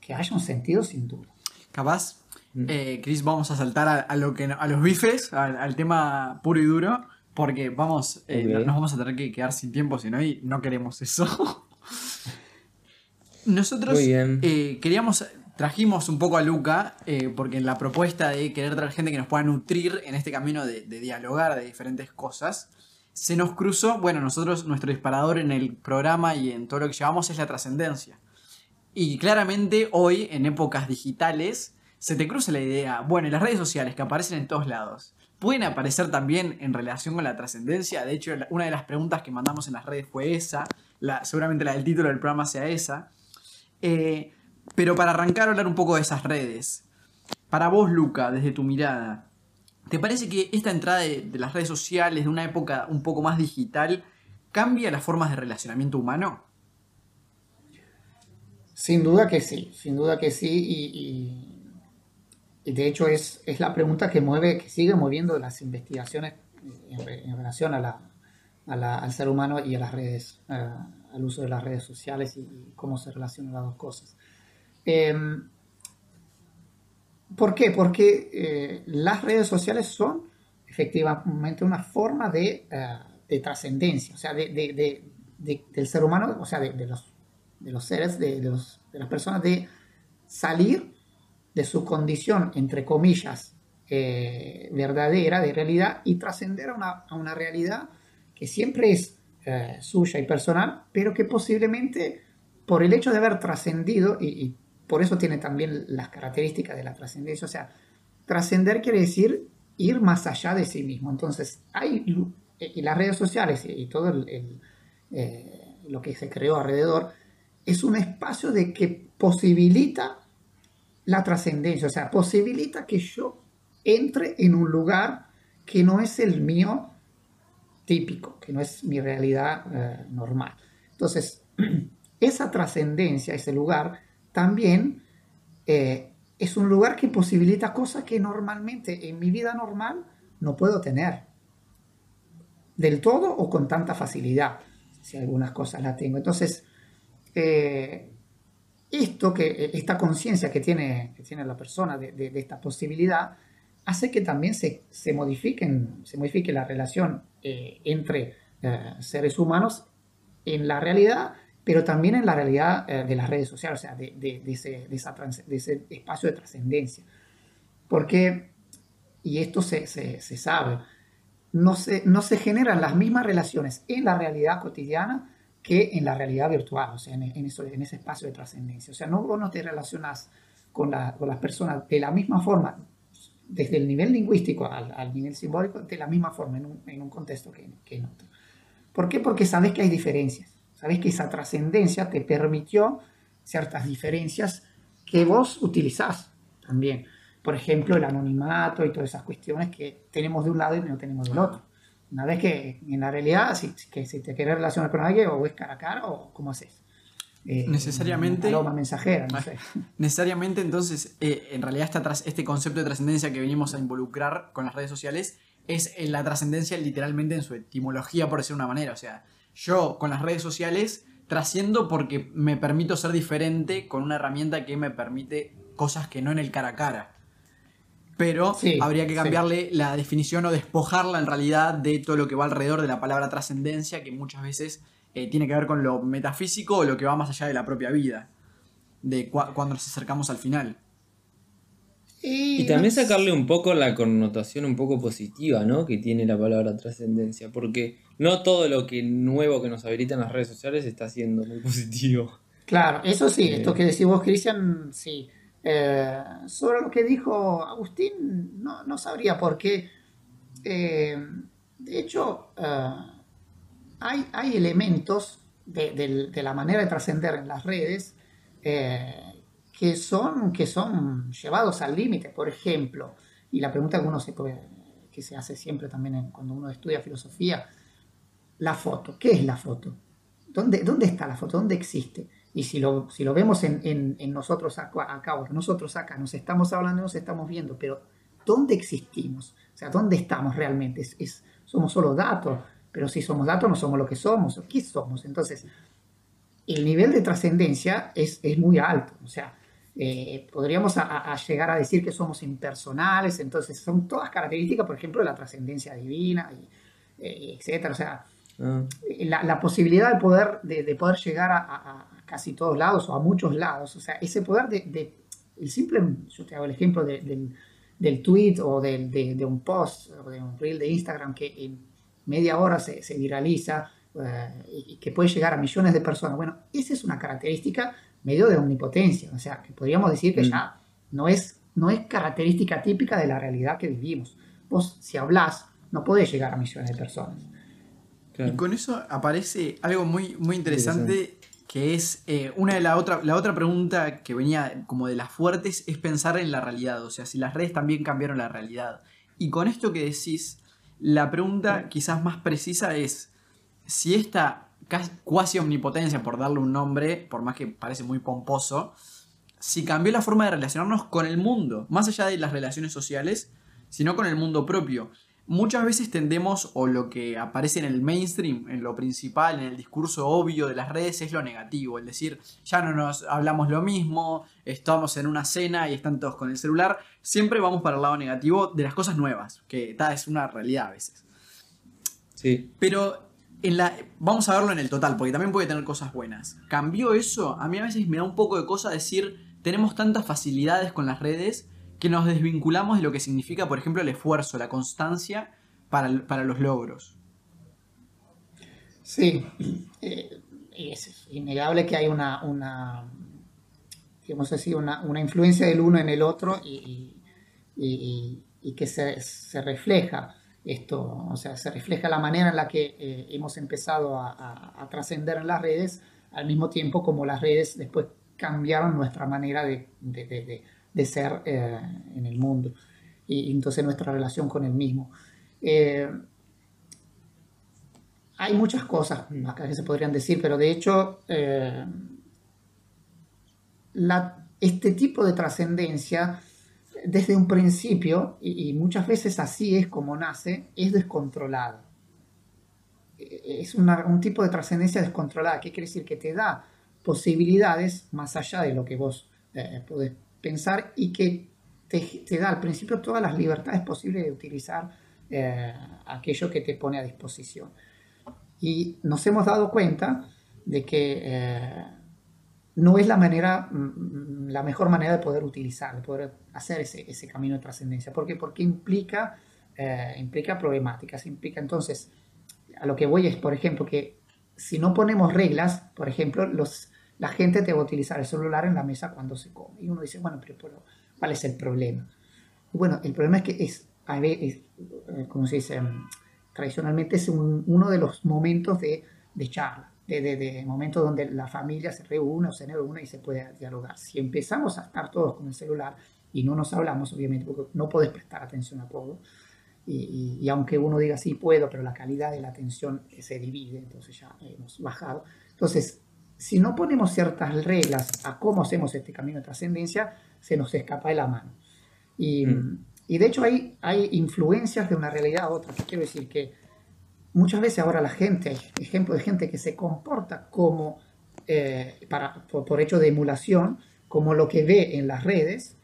que haya un sentido, sin duda. Capaz, mm. eh, Chris, vamos a saltar a, lo que, a los bifes, al, tema puro y duro, porque vamos, eh, nos vamos a tener que quedar sin tiempo, si no, y no queremos eso. Nosotros eh, queríamos Trajimos un poco a Luca, eh, porque en la propuesta de querer traer gente que nos pueda nutrir en este camino de, dialogar de diferentes cosas, se nos cruzó, bueno, nosotros, nuestro disparador en el programa y en todo lo que llevamos es la trascendencia. Y claramente hoy, en épocas digitales, se te cruza la idea, bueno, en las redes sociales que aparecen en todos lados, pueden aparecer también en relación con la trascendencia. De hecho, una de las preguntas que mandamos en las redes fue esa, seguramente la del título del programa sea esa. Eh, pero para arrancar a hablar un poco de esas redes, para vos, Luca, desde tu mirada, ¿te parece que esta entrada de, las redes sociales, de una época un poco más digital, cambia las formas de relacionamiento humano? Sin duda que sí, sin duda que sí, y, de hecho es, es, la pregunta que mueve, que sigue moviendo las investigaciones en, relación a la, al ser humano y a las redes, al uso de las redes sociales y cómo se relacionan las dos cosas. Em, ¿Por qué? Porque eh, las redes sociales son efectivamente una forma de, eh, trascendencia, o sea, de, del ser humano, o sea, de, los, de los seres, de, las personas, de salir de su condición, entre comillas, eh, verdadera, de realidad, y trascender a una, realidad que siempre es suya y personal, pero que posiblemente por el hecho de haber trascendido y por eso tiene también las características de la trascendencia. O sea, trascender quiere decir ir más allá de sí mismo. Entonces, hay y las redes sociales y todo eh, lo que se creó alrededor es un espacio de que posibilita la trascendencia, o sea, posibilita que yo entre en un lugar que no es el mío típico, que no es mi realidad eh, normal. Entonces, esa trascendencia, ese lugar, también eh, es un lugar que posibilita cosas que normalmente en mi vida normal no puedo tener. Del todo o con tanta facilidad, si algunas cosas las tengo. Entonces, eh, esto que, esta conciencia que tiene, que tiene la persona de, esta posibilidad hace que también se, se, modifiquen, se modifique la relación eh, entre seres humanos en la realidad pero también en la realidad eh, de las redes sociales, o sea, de, de, ese, de ese, espacio de trascendencia. Porque, y esto se, se, se, sabe, no se, no se generan las mismas relaciones en la realidad cotidiana que en la realidad virtual, o sea, en, en, eso, en ese espacio de trascendencia. O sea, no, vos no te relacionas con, la, con las personas de la misma forma, desde el nivel lingüístico al, al nivel simbólico, de la misma forma en un, en un contexto que, que en otro. ¿Por qué? Porque sabes que hay diferencias Sabes que esa trascendencia te permitió ciertas diferencias que vos utilizás también. Por ejemplo, el anonimato y todas esas cuestiones que tenemos de un lado y no tenemos del otro. Una vez que en la realidad, si, que, si te quieres relacionar con alguien, o es cara a cara o cómo haces. Eh, necesariamente. Paloma mensajera, no sé. Necesariamente, entonces, eh, en realidad, esta, este concepto de trascendencia que venimos a involucrar con las redes sociales es la trascendencia literalmente en su etimología, por decir una manera. O sea, yo con las redes sociales trasciendo porque me permito ser diferente con una herramienta que me permite cosas que no en el cara a cara. Pero habría que cambiarle la definición o despojarla en realidad de todo lo que va alrededor de la palabra trascendencia, que muchas veces eh, tiene que ver con lo metafísico o lo que va más allá de la propia vida, de cuando nos acercamos al final. Y, también sacarle un poco la connotación un poco positiva, ¿no? Que tiene la palabra trascendencia, porque no todo lo que nuevo que nos habilitan las redes sociales está siendo muy positivo. Claro, eso sí, eh. esto que decís vos, Cristian, sí. Eh, sobre lo que dijo Agustín, no, sabría por qué. Eh, de hecho, hay, hay, elementos de, de, la manera de trascender en las redes que son, que son llevados al límite, por ejemplo, y la pregunta que uno se, que se hace siempre también cuando uno estudia filosofía, la foto, ¿qué es la foto? ¿Dónde, dónde está la foto? ¿Dónde existe? Y si lo, si lo vemos en, en, nosotros acá, acá, nosotros acá nos estamos hablando, nos estamos viendo, pero ¿dónde existimos? O sea, ¿dónde estamos realmente? Es, somos solo datos, pero si somos datos no somos lo que somos. ¿Qué somos? Entonces, el nivel de trascendencia es, es muy alto. O sea, eh, podríamos llegar a decir que somos impersonales, entonces son todas características, por ejemplo, de la trascendencia divina, y, eh, etcétera. O sea, ah. la, posibilidad de poder, de, poder llegar a, casi todos lados o a muchos lados, o sea, ese poder de, el simple, yo te hago el ejemplo del, del tweet o de, un post o de un reel de Instagram que en media hora se, se viraliza eh, y que puede llegar a millones de personas. Bueno, esa es una característica medio de omnipotencia, o sea, que podríamos decir que mm. ya no es, no es característica típica de la realidad que vivimos. Vos, si hablas, no podés llegar a millones de personas. Y con eso aparece algo muy, muy interesante, que es eh, una de la otra, la otra pregunta que venía como de las fuertes es pensar en la realidad, o sea, si las redes también cambiaron la realidad. Y con esto que decís, la pregunta quizás más precisa es si esta cuasi omnipotencia, por darle un nombre, por más que parece muy pomposo, si cambió la forma de relacionarnos con el mundo, más allá de las relaciones sociales, sino con el mundo propio. Muchas veces tendemos, o lo que aparece en el mainstream, en lo principal, en el discurso obvio de las redes, es lo negativo. Es decir, ya no nos hablamos lo mismo, estamos en una cena y están todos con el celular. Siempre vamos para el lado negativo de las cosas nuevas, que tal es una realidad a veces. Sí. Pero la, vamos a verlo en el total, porque también puede tener cosas buenas. ¿Cambió eso? A mí a veces me da un poco de cosa decir, tenemos tantas facilidades con las redes que nos desvinculamos de lo que significa, por ejemplo, el esfuerzo, la constancia para, los logros. Sí, eh, es innegable que hay una, una así, una, influencia del uno en el otro y, que se, se refleja esto, o sea, se refleja la manera en la que eh, hemos empezado a, trascender en las redes, al mismo tiempo como las redes después cambiaron nuestra manera de, ser eh, en el mundo y, entonces nuestra relación con el mismo. Eh, hay muchas cosas acá que se podrían decir, pero de hecho este tipo de trascendencia desde un principio, y, muchas veces así es como nace, es descontrolado. E, es un tipo de trascendencia descontrolada. ¿Qué quiere decir? Que te da posibilidades más allá de lo que vos eh, podés pensar y que te, da al principio todas las libertades posibles de utilizar eh, aquello que te pone a disposición. Y nos hemos dado cuenta de que eh, no es la manera, mm, mm, la mejor manera de poder utilizar, de poder hacer ese, camino de trascendencia. ¿Por qué? Porque implica, eh, implica problemáticas, implica entonces, a lo que voy es, por ejemplo, que si no ponemos reglas, por ejemplo, los, la gente te va a utilizar el celular en la mesa cuando se come. Y uno dice, bueno, pero, ¿cuál es el problema? bueno, el problema es que es, a eh, como se dice, tradicionalmente es uno de los momentos de, de charla de, momentos donde la familia se reúne o se reúne y se puede dialogar. Si empezamos a estar todos con el celular y no nos hablamos, obviamente, porque no podés prestar atención a todo, y, y, aunque uno diga sí puedo, pero la calidad de la atención se divide, entonces ya hemos bajado. Entonces, si no ponemos ciertas reglas a cómo hacemos este camino de trascendencia, se nos escapa de la mano. Y, mm. y de hecho hay, hay influencias de una realidad a otra. ¿Qué quiero decir? Que muchas veces ahora la gente, hay ejemplos de gente que se comporta como, eh, para, por, hecho de emulación, como lo que ve en las redes,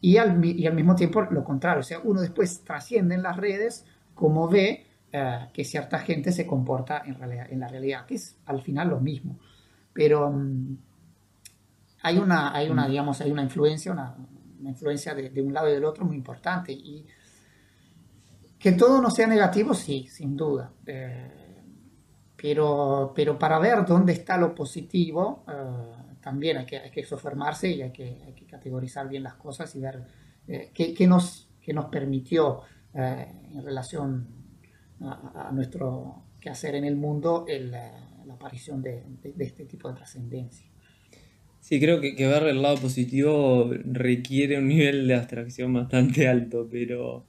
y al, y al mismo tiempo lo contrario. O sea, uno después trasciende en las redes como ve eh, que cierta gente se comporta en, realidad, en la realidad, que es al final lo mismo. Pero um, hay, una, hay, una, mm. digamos, hay una influencia, una, una influencia de, de, un lado y del otro muy importante. Y que todo no sea negativo, sí, sin duda. Eh, pero, pero para ver dónde está lo positivo, eh, también hay que, hay que soformarse y hay que, hay que, categorizar bien las cosas y ver eh, qué, qué, nos, qué nos permitió en relación a, a, nuestro quehacer en el mundo la aparición de, de, este tipo de trascendencia. Sí, creo que, ver el lado positivo requiere un nivel de abstracción bastante alto, pero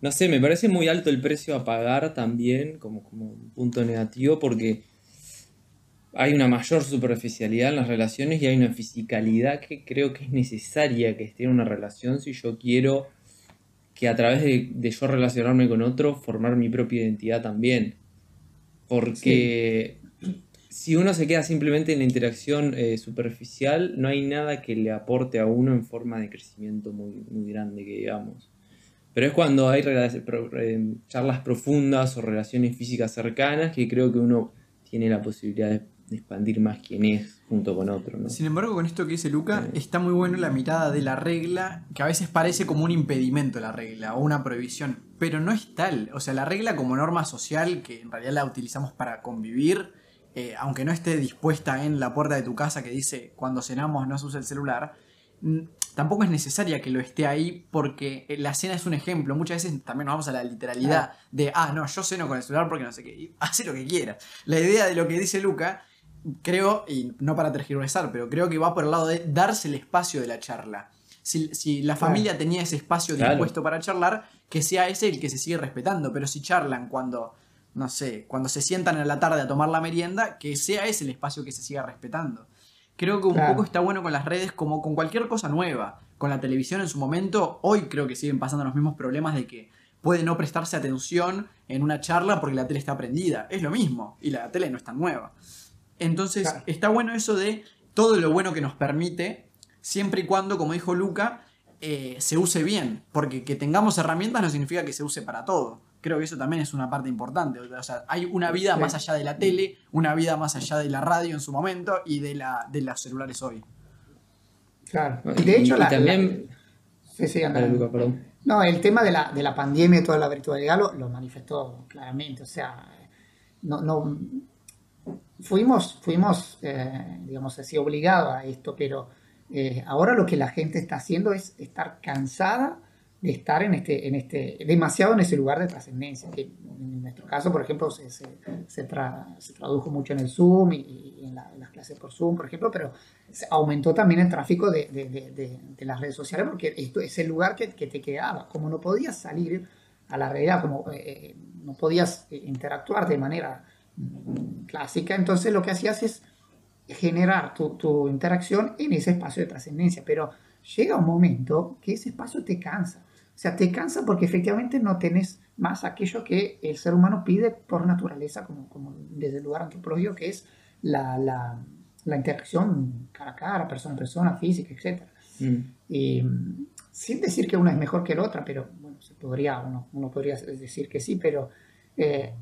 no sé, me parece muy alto el precio a pagar también como, como un punto negativo porque hay una mayor superficialidad en las relaciones y hay una fisicalidad que creo que es necesaria que esté en una relación si yo quiero que a través de, de yo relacionarme con otro formar mi propia identidad también. Porque sí. si uno se queda simplemente en la interacción eh, superficial, no hay nada que le aporte a uno en forma de crecimiento muy, muy grande, que digamos. Pero es cuando hay charlas profundas o relaciones físicas cercanas que creo que uno tiene la posibilidad de expandir más quién es junto con otro. ¿no? Sin embargo, con esto que dice Luca, está muy bueno la mirada de la regla, que a veces parece como un impedimento la regla o una prohibición, pero no es tal. O sea, la regla como norma social, que en realidad la utilizamos para convivir, eh, aunque no esté dispuesta en la puerta de tu casa que dice cuando cenamos no se usa el celular, tampoco es necesaria que lo esté ahí porque la cena es un ejemplo. Muchas veces también nos vamos a la literalidad de, ah, no, yo ceno con el celular porque no sé qué. hace lo que quiera. La idea de lo que dice Luca creo, y no para tergiversar, pero creo que va por el lado de darse el espacio de la charla. Si, si la claro. familia tenía ese espacio claro. dispuesto para charlar, que sea ese el que se sigue respetando. Pero si charlan cuando, no sé, cuando se sientan en la tarde a tomar la merienda, que sea ese el espacio que se siga respetando. Creo que un claro. poco está bueno con las redes como con cualquier cosa nueva. Con la televisión en su momento, hoy creo que siguen pasando los mismos problemas de que puede no prestarse atención en una charla porque la tele está prendida. Es lo mismo, y la tele no es tan nueva. Entonces, claro. está bueno eso de todo lo bueno que nos permite, siempre y cuando, como dijo Luca, eh, se use bien. Porque que tengamos herramientas no significa que se use para todo. Creo que eso también es una parte importante. O sea, hay una vida sí. más allá de la tele, una vida más allá de la radio en su momento y de, la, de los celulares hoy. Claro. Y de hecho, y, la, también. La... Sí, sí, Luca, perdón. No, el tema de la, de la pandemia y toda la virtualidad lo, lo manifestó claramente. O sea, no, no fuimos, fuimos eh, digamos así, obligados a esto, pero eh, ahora lo que la gente está haciendo es estar cansada de estar en este, en este, demasiado en ese lugar de trascendencia, que en nuestro caso, por ejemplo, se, se, se, tra, se tradujo mucho en el Zoom y, en, la, en, las clases por Zoom, por ejemplo, pero aumentó también el tráfico de, de, de, las redes sociales porque esto es el lugar que, que, te quedaba. Como no podías salir a la realidad, como eh, no podías interactuar de manera clásica, entonces lo que hacías es generar tu, tu interacción en ese espacio de trascendencia, pero llega un momento que ese espacio te cansa. O sea, te cansa porque efectivamente no tenés más aquello que el ser humano pide por naturaleza, como, como desde el lugar antropológico, que es la, la, la interacción cara a cara, persona a persona, física, etc. Mm. Y, sin decir que una es mejor que la otra, pero bueno, se podría, uno, uno podría decir que sí, pero eh,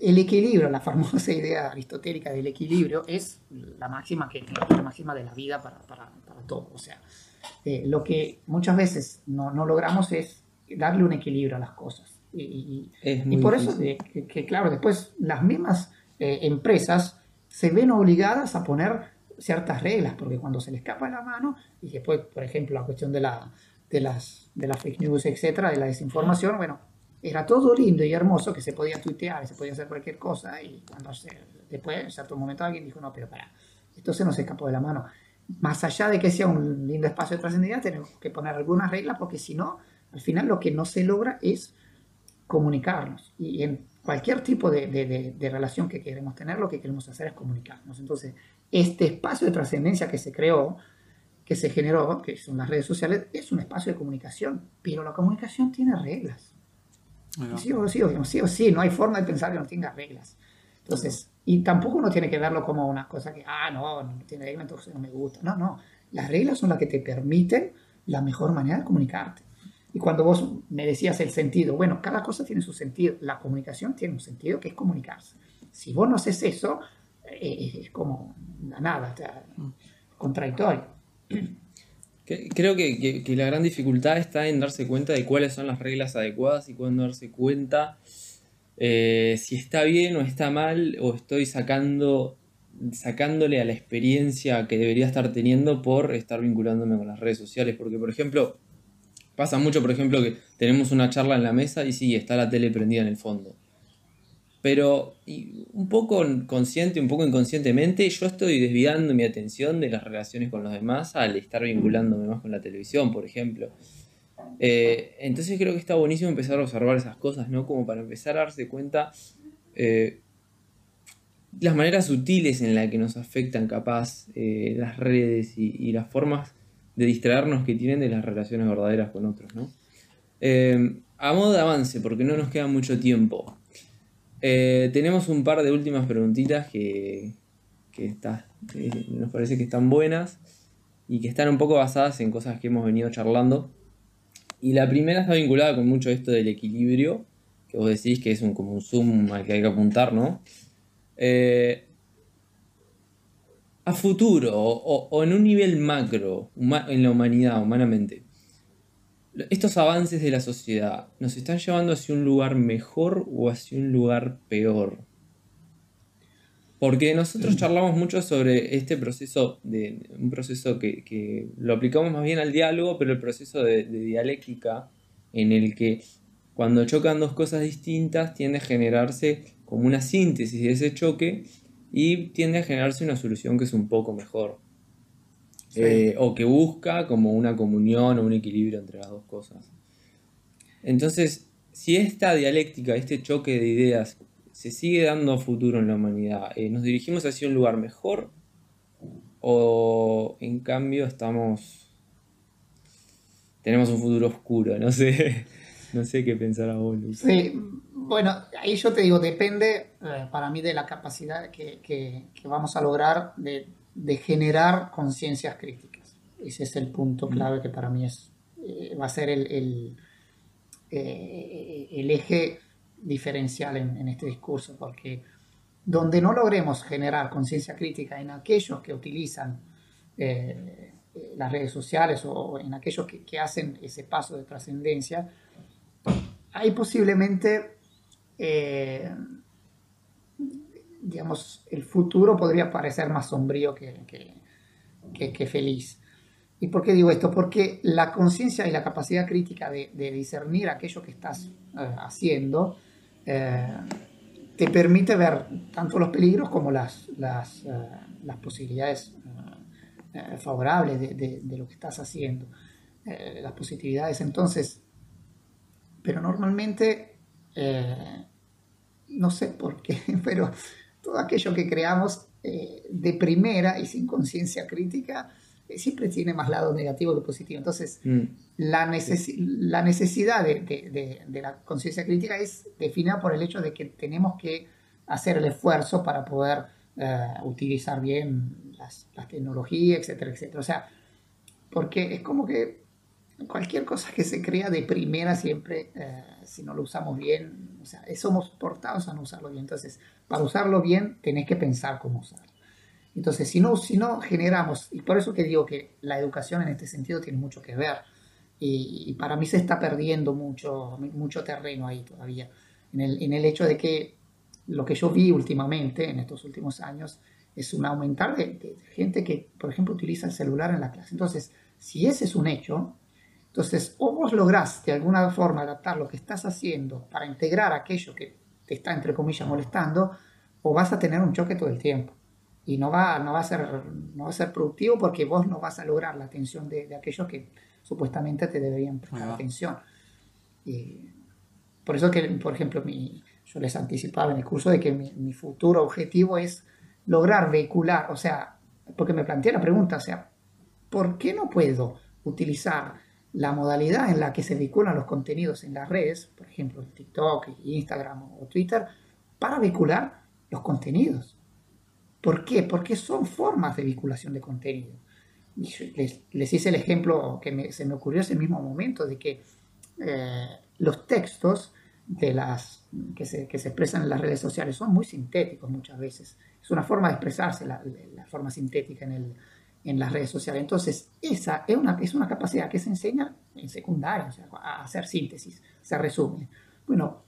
el equilibrio, la famosa idea aristotélica del equilibrio, es la máxima, que, la máxima de la vida para, para, para todo. O sea, eh, lo que muchas veces no, no, logramos es darle un equilibrio a las cosas. Y, por difícil. eso, eh, que, que, claro, después las mismas eh, empresas se ven obligadas a poner ciertas reglas, porque cuando se le escapa la mano, y después, por ejemplo, la cuestión de, la, de, las, de las fake news, etcétera, de la desinformación, bueno, era todo lindo y hermoso que se podía tuitear, se podía hacer cualquier cosa, y cuando se, después, en cierto momento, alguien dijo, no, pero para, esto se nos escapó de la mano más allá de que sea un lindo espacio de trascendencia, tenemos que poner algunas reglas porque si no, al final lo que no se logra es comunicarnos. Y en cualquier tipo de, de, de, relación que queremos tener, lo que queremos hacer es comunicarnos. Entonces, este espacio de trascendencia que se creó, que se generó, que son las redes sociales, es un espacio de comunicación, pero la comunicación tiene reglas. Sí o sí, sí o sí, no hay forma de pensar que no tenga reglas. Entonces, y tampoco uno tiene que verlo como una cosa que, ah, no, no tiene reglas, entonces no me gusta. No, no. Las reglas son las que te permiten la mejor manera de comunicarte. Y cuando vos me decías el sentido, bueno, cada cosa tiene su sentido. La comunicación tiene un sentido que es comunicarse. Si vos no haces eso, eh, es como nada, contradictorio. Creo que, que, la gran dificultad está en darse cuenta de cuáles son las reglas adecuadas y cuándo darse cuenta eh, si está bien o está mal o estoy sacando sacándole a la experiencia que debería estar teniendo por estar vinculándome con las redes sociales. Porque, por ejemplo, Pasa mucho, por ejemplo, que tenemos una charla en la mesa y sí, está la tele prendida en el fondo. Pero un poco consciente, un poco inconscientemente, yo estoy desviando mi atención de las relaciones con los demás al estar vinculándome más con la televisión, por ejemplo. Eh, entonces creo que está buenísimo empezar a observar esas cosas, ¿no? Como para empezar a darse cuenta eh, las maneras sutiles en las que nos afectan capaz eh, las redes y, las formas de distraernos que tienen de las relaciones verdaderas con otros, ¿no? Eh, a modo de avance, porque no nos queda mucho tiempo, tenemos un par de últimas preguntitas que, que, nos parece que están buenas y que están un poco basadas en cosas que hemos venido charlando. Y la primera está vinculada con mucho esto del equilibrio, que vos decís que es un, como un zoom al que hay que apuntar, ¿no? Eh, a futuro o, en un nivel macro en la humanidad, humanamente, estos avances de la sociedad nos están llevando hacia un lugar mejor o hacia un lugar peor. Porque nosotros charlamos mucho sobre este proceso, de, un proceso que, lo aplicamos más bien al diálogo, pero el proceso de, de dialéctica en el que cuando chocan dos cosas distintas tiende a generarse como una síntesis de ese choque y tiende a generarse una solución que es un poco mejor. Eh, o que busca como una comunión o un equilibrio entre las dos cosas. Entonces, si esta dialéctica, este choque de ideas se sigue dando futuro en la humanidad, eh, ¿nos dirigimos hacia un lugar mejor? ¿O en cambio estamos... tenemos un futuro oscuro? No sé, no sé qué pensar a vos, Sí, bueno, ahí yo te digo, depende eh, para mí de la capacidad que, vamos a lograr de, generar conciencias críticas. Ese es el punto mm. clave que para mí es, eh, va a ser el, el, eje diferencial en, este discurso, porque donde no logremos generar conciencia crítica en aquellos que utilizan las redes sociales o en aquellos que, que hacen ese paso de trascendencia, ahí posiblemente eh, digamos, el futuro podría parecer más sombrío que, que, feliz. ¿Y por qué digo esto? Porque la conciencia y la capacidad crítica de, discernir aquello que estás eh, haciendo eh, te permite ver tanto los peligros como las, las, las posibilidades favorables de, lo que estás haciendo, las positividades. Entonces, pero normalmente no sé por qué, pero todo aquello que creamos eh, de primera y sin conciencia crítica eh, siempre tiene más lado negativo que positivo. Entonces, mm. la, la, necesidad de, la conciencia crítica es definida por el hecho de que tenemos que hacer el esfuerzo para poder eh, utilizar bien las, las tecnologías, etcétera, etcétera. O sea, porque es como que cualquier cosa que se crea de primera siempre, eh, si no lo usamos bien, o sea, somos portados a no usarlo bien. Entonces, para usarlo bien, tenés que pensar cómo usarlo. Entonces, si no, si no generamos, y por eso que digo que la educación en este sentido tiene mucho que ver, y, para mí se está perdiendo mucho, mucho terreno ahí todavía, en el, en el hecho de que lo que yo vi últimamente, en estos últimos años, es un aumentar de, de gente que, por ejemplo, utiliza el celular en la clase. Entonces, si ese es un hecho, entonces, o vos lográs de alguna forma adaptar lo que estás haciendo para integrar aquello que te está, entre comillas, molestando, o vas a tener un choque todo el tiempo. Y no va, no va, a, ser, no va a ser productivo porque vos no vas a lograr la atención de, aquellos que supuestamente te deberían prestar atención. por eso que, por ejemplo, mi, yo les anticipaba en el curso de que mi, mi futuro objetivo es lograr vehicular, o sea, porque me planteé la pregunta, o sea, ¿por qué no puedo utilizar la modalidad en la que se vinculan los contenidos en las redes, por ejemplo, TikTok, Instagram o Twitter, para vincular los contenidos? ¿Por qué? Porque son formas de vinculación de contenido. Les, hice el ejemplo que me, se me ocurrió ese mismo momento de que eh, los textos que, se, expresan en las redes sociales son muy sintéticos muchas veces. Es una forma de expresarse la, forma sintética en las redes sociales. Entonces, esa es una, es una capacidad que se enseña en secundaria, o sea, a hacer síntesis, se resume. Bueno,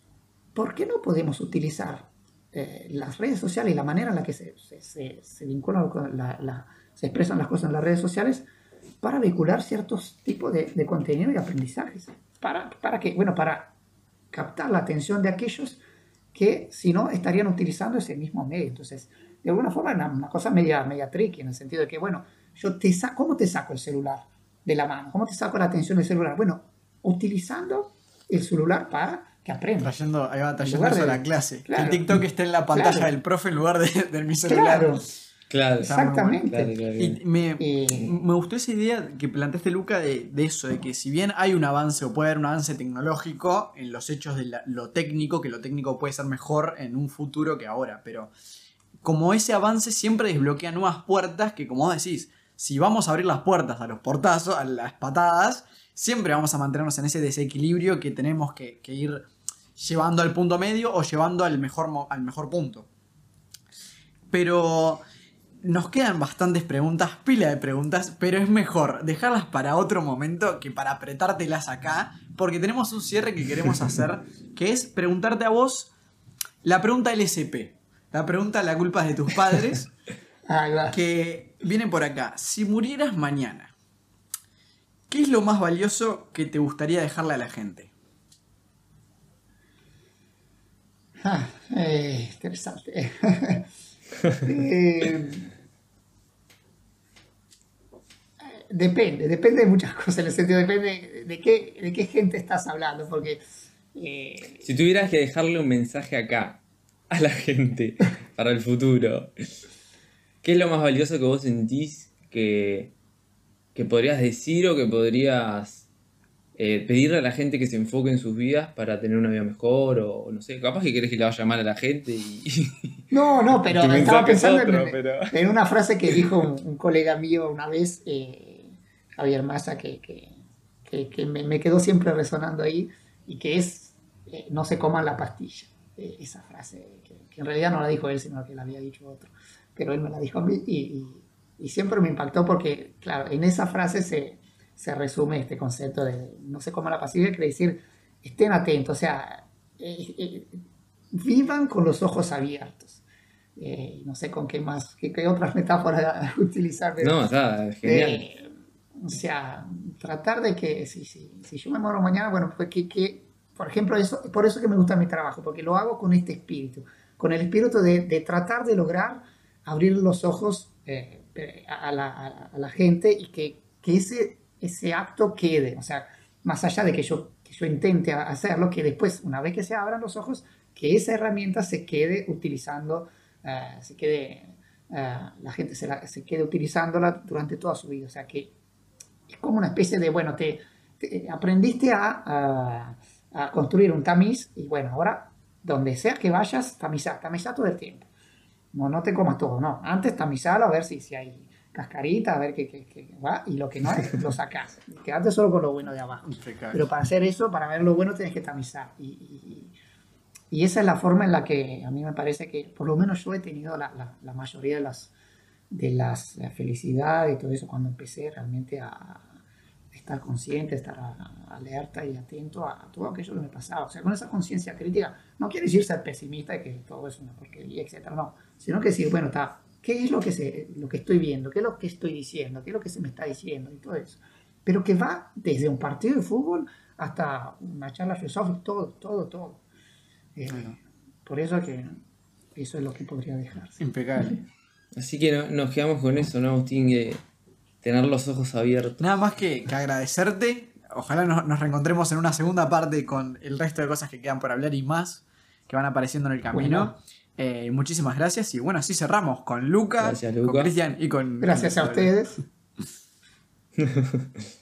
¿por qué no podemos utilizar eh, las redes sociales y la manera en la que se, se, se, vinculan, la, se expresan las cosas en las redes sociales para vincular ciertos tipos de, de contenido y aprendizajes? ¿Para, ¿Para qué? Bueno, para captar la atención de aquellos que si no estarían utilizando ese mismo medio. Entonces, de alguna forma, una, una cosa media, media tricky, en el sentido de que, bueno, yo te saco, ¿cómo te saco el celular de la mano? ¿Cómo te saco la atención del celular? Bueno, utilizando el celular para que aprenda. Trayendo, ahí va trayendo eso de, a la clase. Claro, que el TikTok esté en la pantalla claro. del profe en lugar de, de mi celular. Claro. Claro, exactamente. Claro, y me, eh, me, gustó esa idea que planteaste, Luca, de, de, eso, de que si bien hay un avance o puede haber un avance tecnológico en los hechos de la, lo técnico, que lo técnico puede ser mejor en un futuro que ahora, pero como ese avance siempre desbloquea nuevas puertas que, como vos decís, si vamos a abrir las puertas a los portazos, a las patadas, siempre vamos a mantenernos en ese desequilibrio que tenemos que, que ir llevando al punto medio o llevando al mejor, al mejor punto. Pero nos quedan bastantes preguntas, pila de preguntas, pero es mejor dejarlas para otro momento que para apretártelas acá, porque tenemos un cierre que queremos hacer, que es preguntarte a vos la pregunta LSP, la pregunta la culpa es de tus padres, que viene por acá. Si murieras mañana, ¿qué es lo más valioso que te gustaría dejarle a la gente? Ah, eh, interesante. eh, depende, depende de muchas cosas, en el sentido, depende de qué, de qué gente estás hablando, porque... Eh, si tuvieras que dejarle un mensaje acá a la gente para el futuro, ¿qué es lo más valioso que vos sentís que, que podrías decir o que podrías eh, pedirle a la gente que se enfoque en sus vidas para tener una vida mejor o no sé, capaz que querés que le vaya mal a la gente y... No, no, pero estaba pensando otro, en, pero... en, una frase que dijo un, un colega mío una vez, eh, Javier Massa, que, que, que, que me, me, quedó siempre resonando ahí y que es eh, no se coman la pastilla. Eh, esa frase, que, en realidad no la dijo él, sino que la había dicho otro, pero él me la dijo a mí y, y, y siempre me impactó porque, claro, en esa frase se se resume este concepto de no sé cómo la pastilla quiere decir estén atentos, o sea, eh, eh, vivan con los ojos abiertos. Eh, no sé con qué más, qué, qué otras metáforas utilizar. Pero, no, está genial. o sea, tratar de que si, si, si yo me muero mañana, bueno, pues que, que, por ejemplo, eso, por eso que me gusta mi trabajo, porque lo hago con este espíritu, con el espíritu de, de tratar de lograr abrir los ojos a la, a, a, la, gente y que, que ese ese acto quede, o sea, más allá de que yo, que yo intente hacerlo, que después, una vez que se abran los ojos, que esa herramienta se quede utilizando, uh, se quede, uh, la gente se, la, se, quede utilizándola durante toda su vida, o sea, que es como una especie de, bueno, te, te aprendiste a, a, construir un tamiz y bueno, ahora donde sea que vayas, tamizar, tamizar todo el tiempo. No, no te comas todo, no. Antes tamizarlo a ver si, si hay cascarita, a ver qué, qué, qué va, y lo que no es, lo sacas. Quedarte solo con lo bueno de abajo. Pero para hacer eso, para ver lo bueno, tienes que tamizar. Y, y, y, esa es la forma en la que a mí me parece que, por lo menos yo he tenido la, la, la mayoría de las, de las felicidades y todo eso cuando empecé realmente a estar consciente, estar alerta y atento a, a todo aquello que me pasaba. O sea, con esa conciencia crítica, no quiere decir ser pesimista y que todo es una porquería, etcétera, no. Sino que decir, bueno, está qué es lo que, se, lo que estoy viendo, qué es lo que estoy diciendo, qué es lo que se me está diciendo y todo eso. Pero que va desde un partido de fútbol hasta una charla filosófica, todo, todo, todo. Eh, bueno. Por eso que eso es lo que podría dejarse. Impecable. Así que no, nos quedamos con eso, ¿no, Agustín? Que tener los ojos abiertos. Nada más que, que agradecerte ojalá nos, nos reencontremos en una segunda parte con el resto de cosas que quedan por hablar y más que van apareciendo en el camino. Bueno. Eh, muchísimas gracias y bueno, así cerramos con Lucas, Gracias, con Luca. Cristian y con... Gracias a ustedes.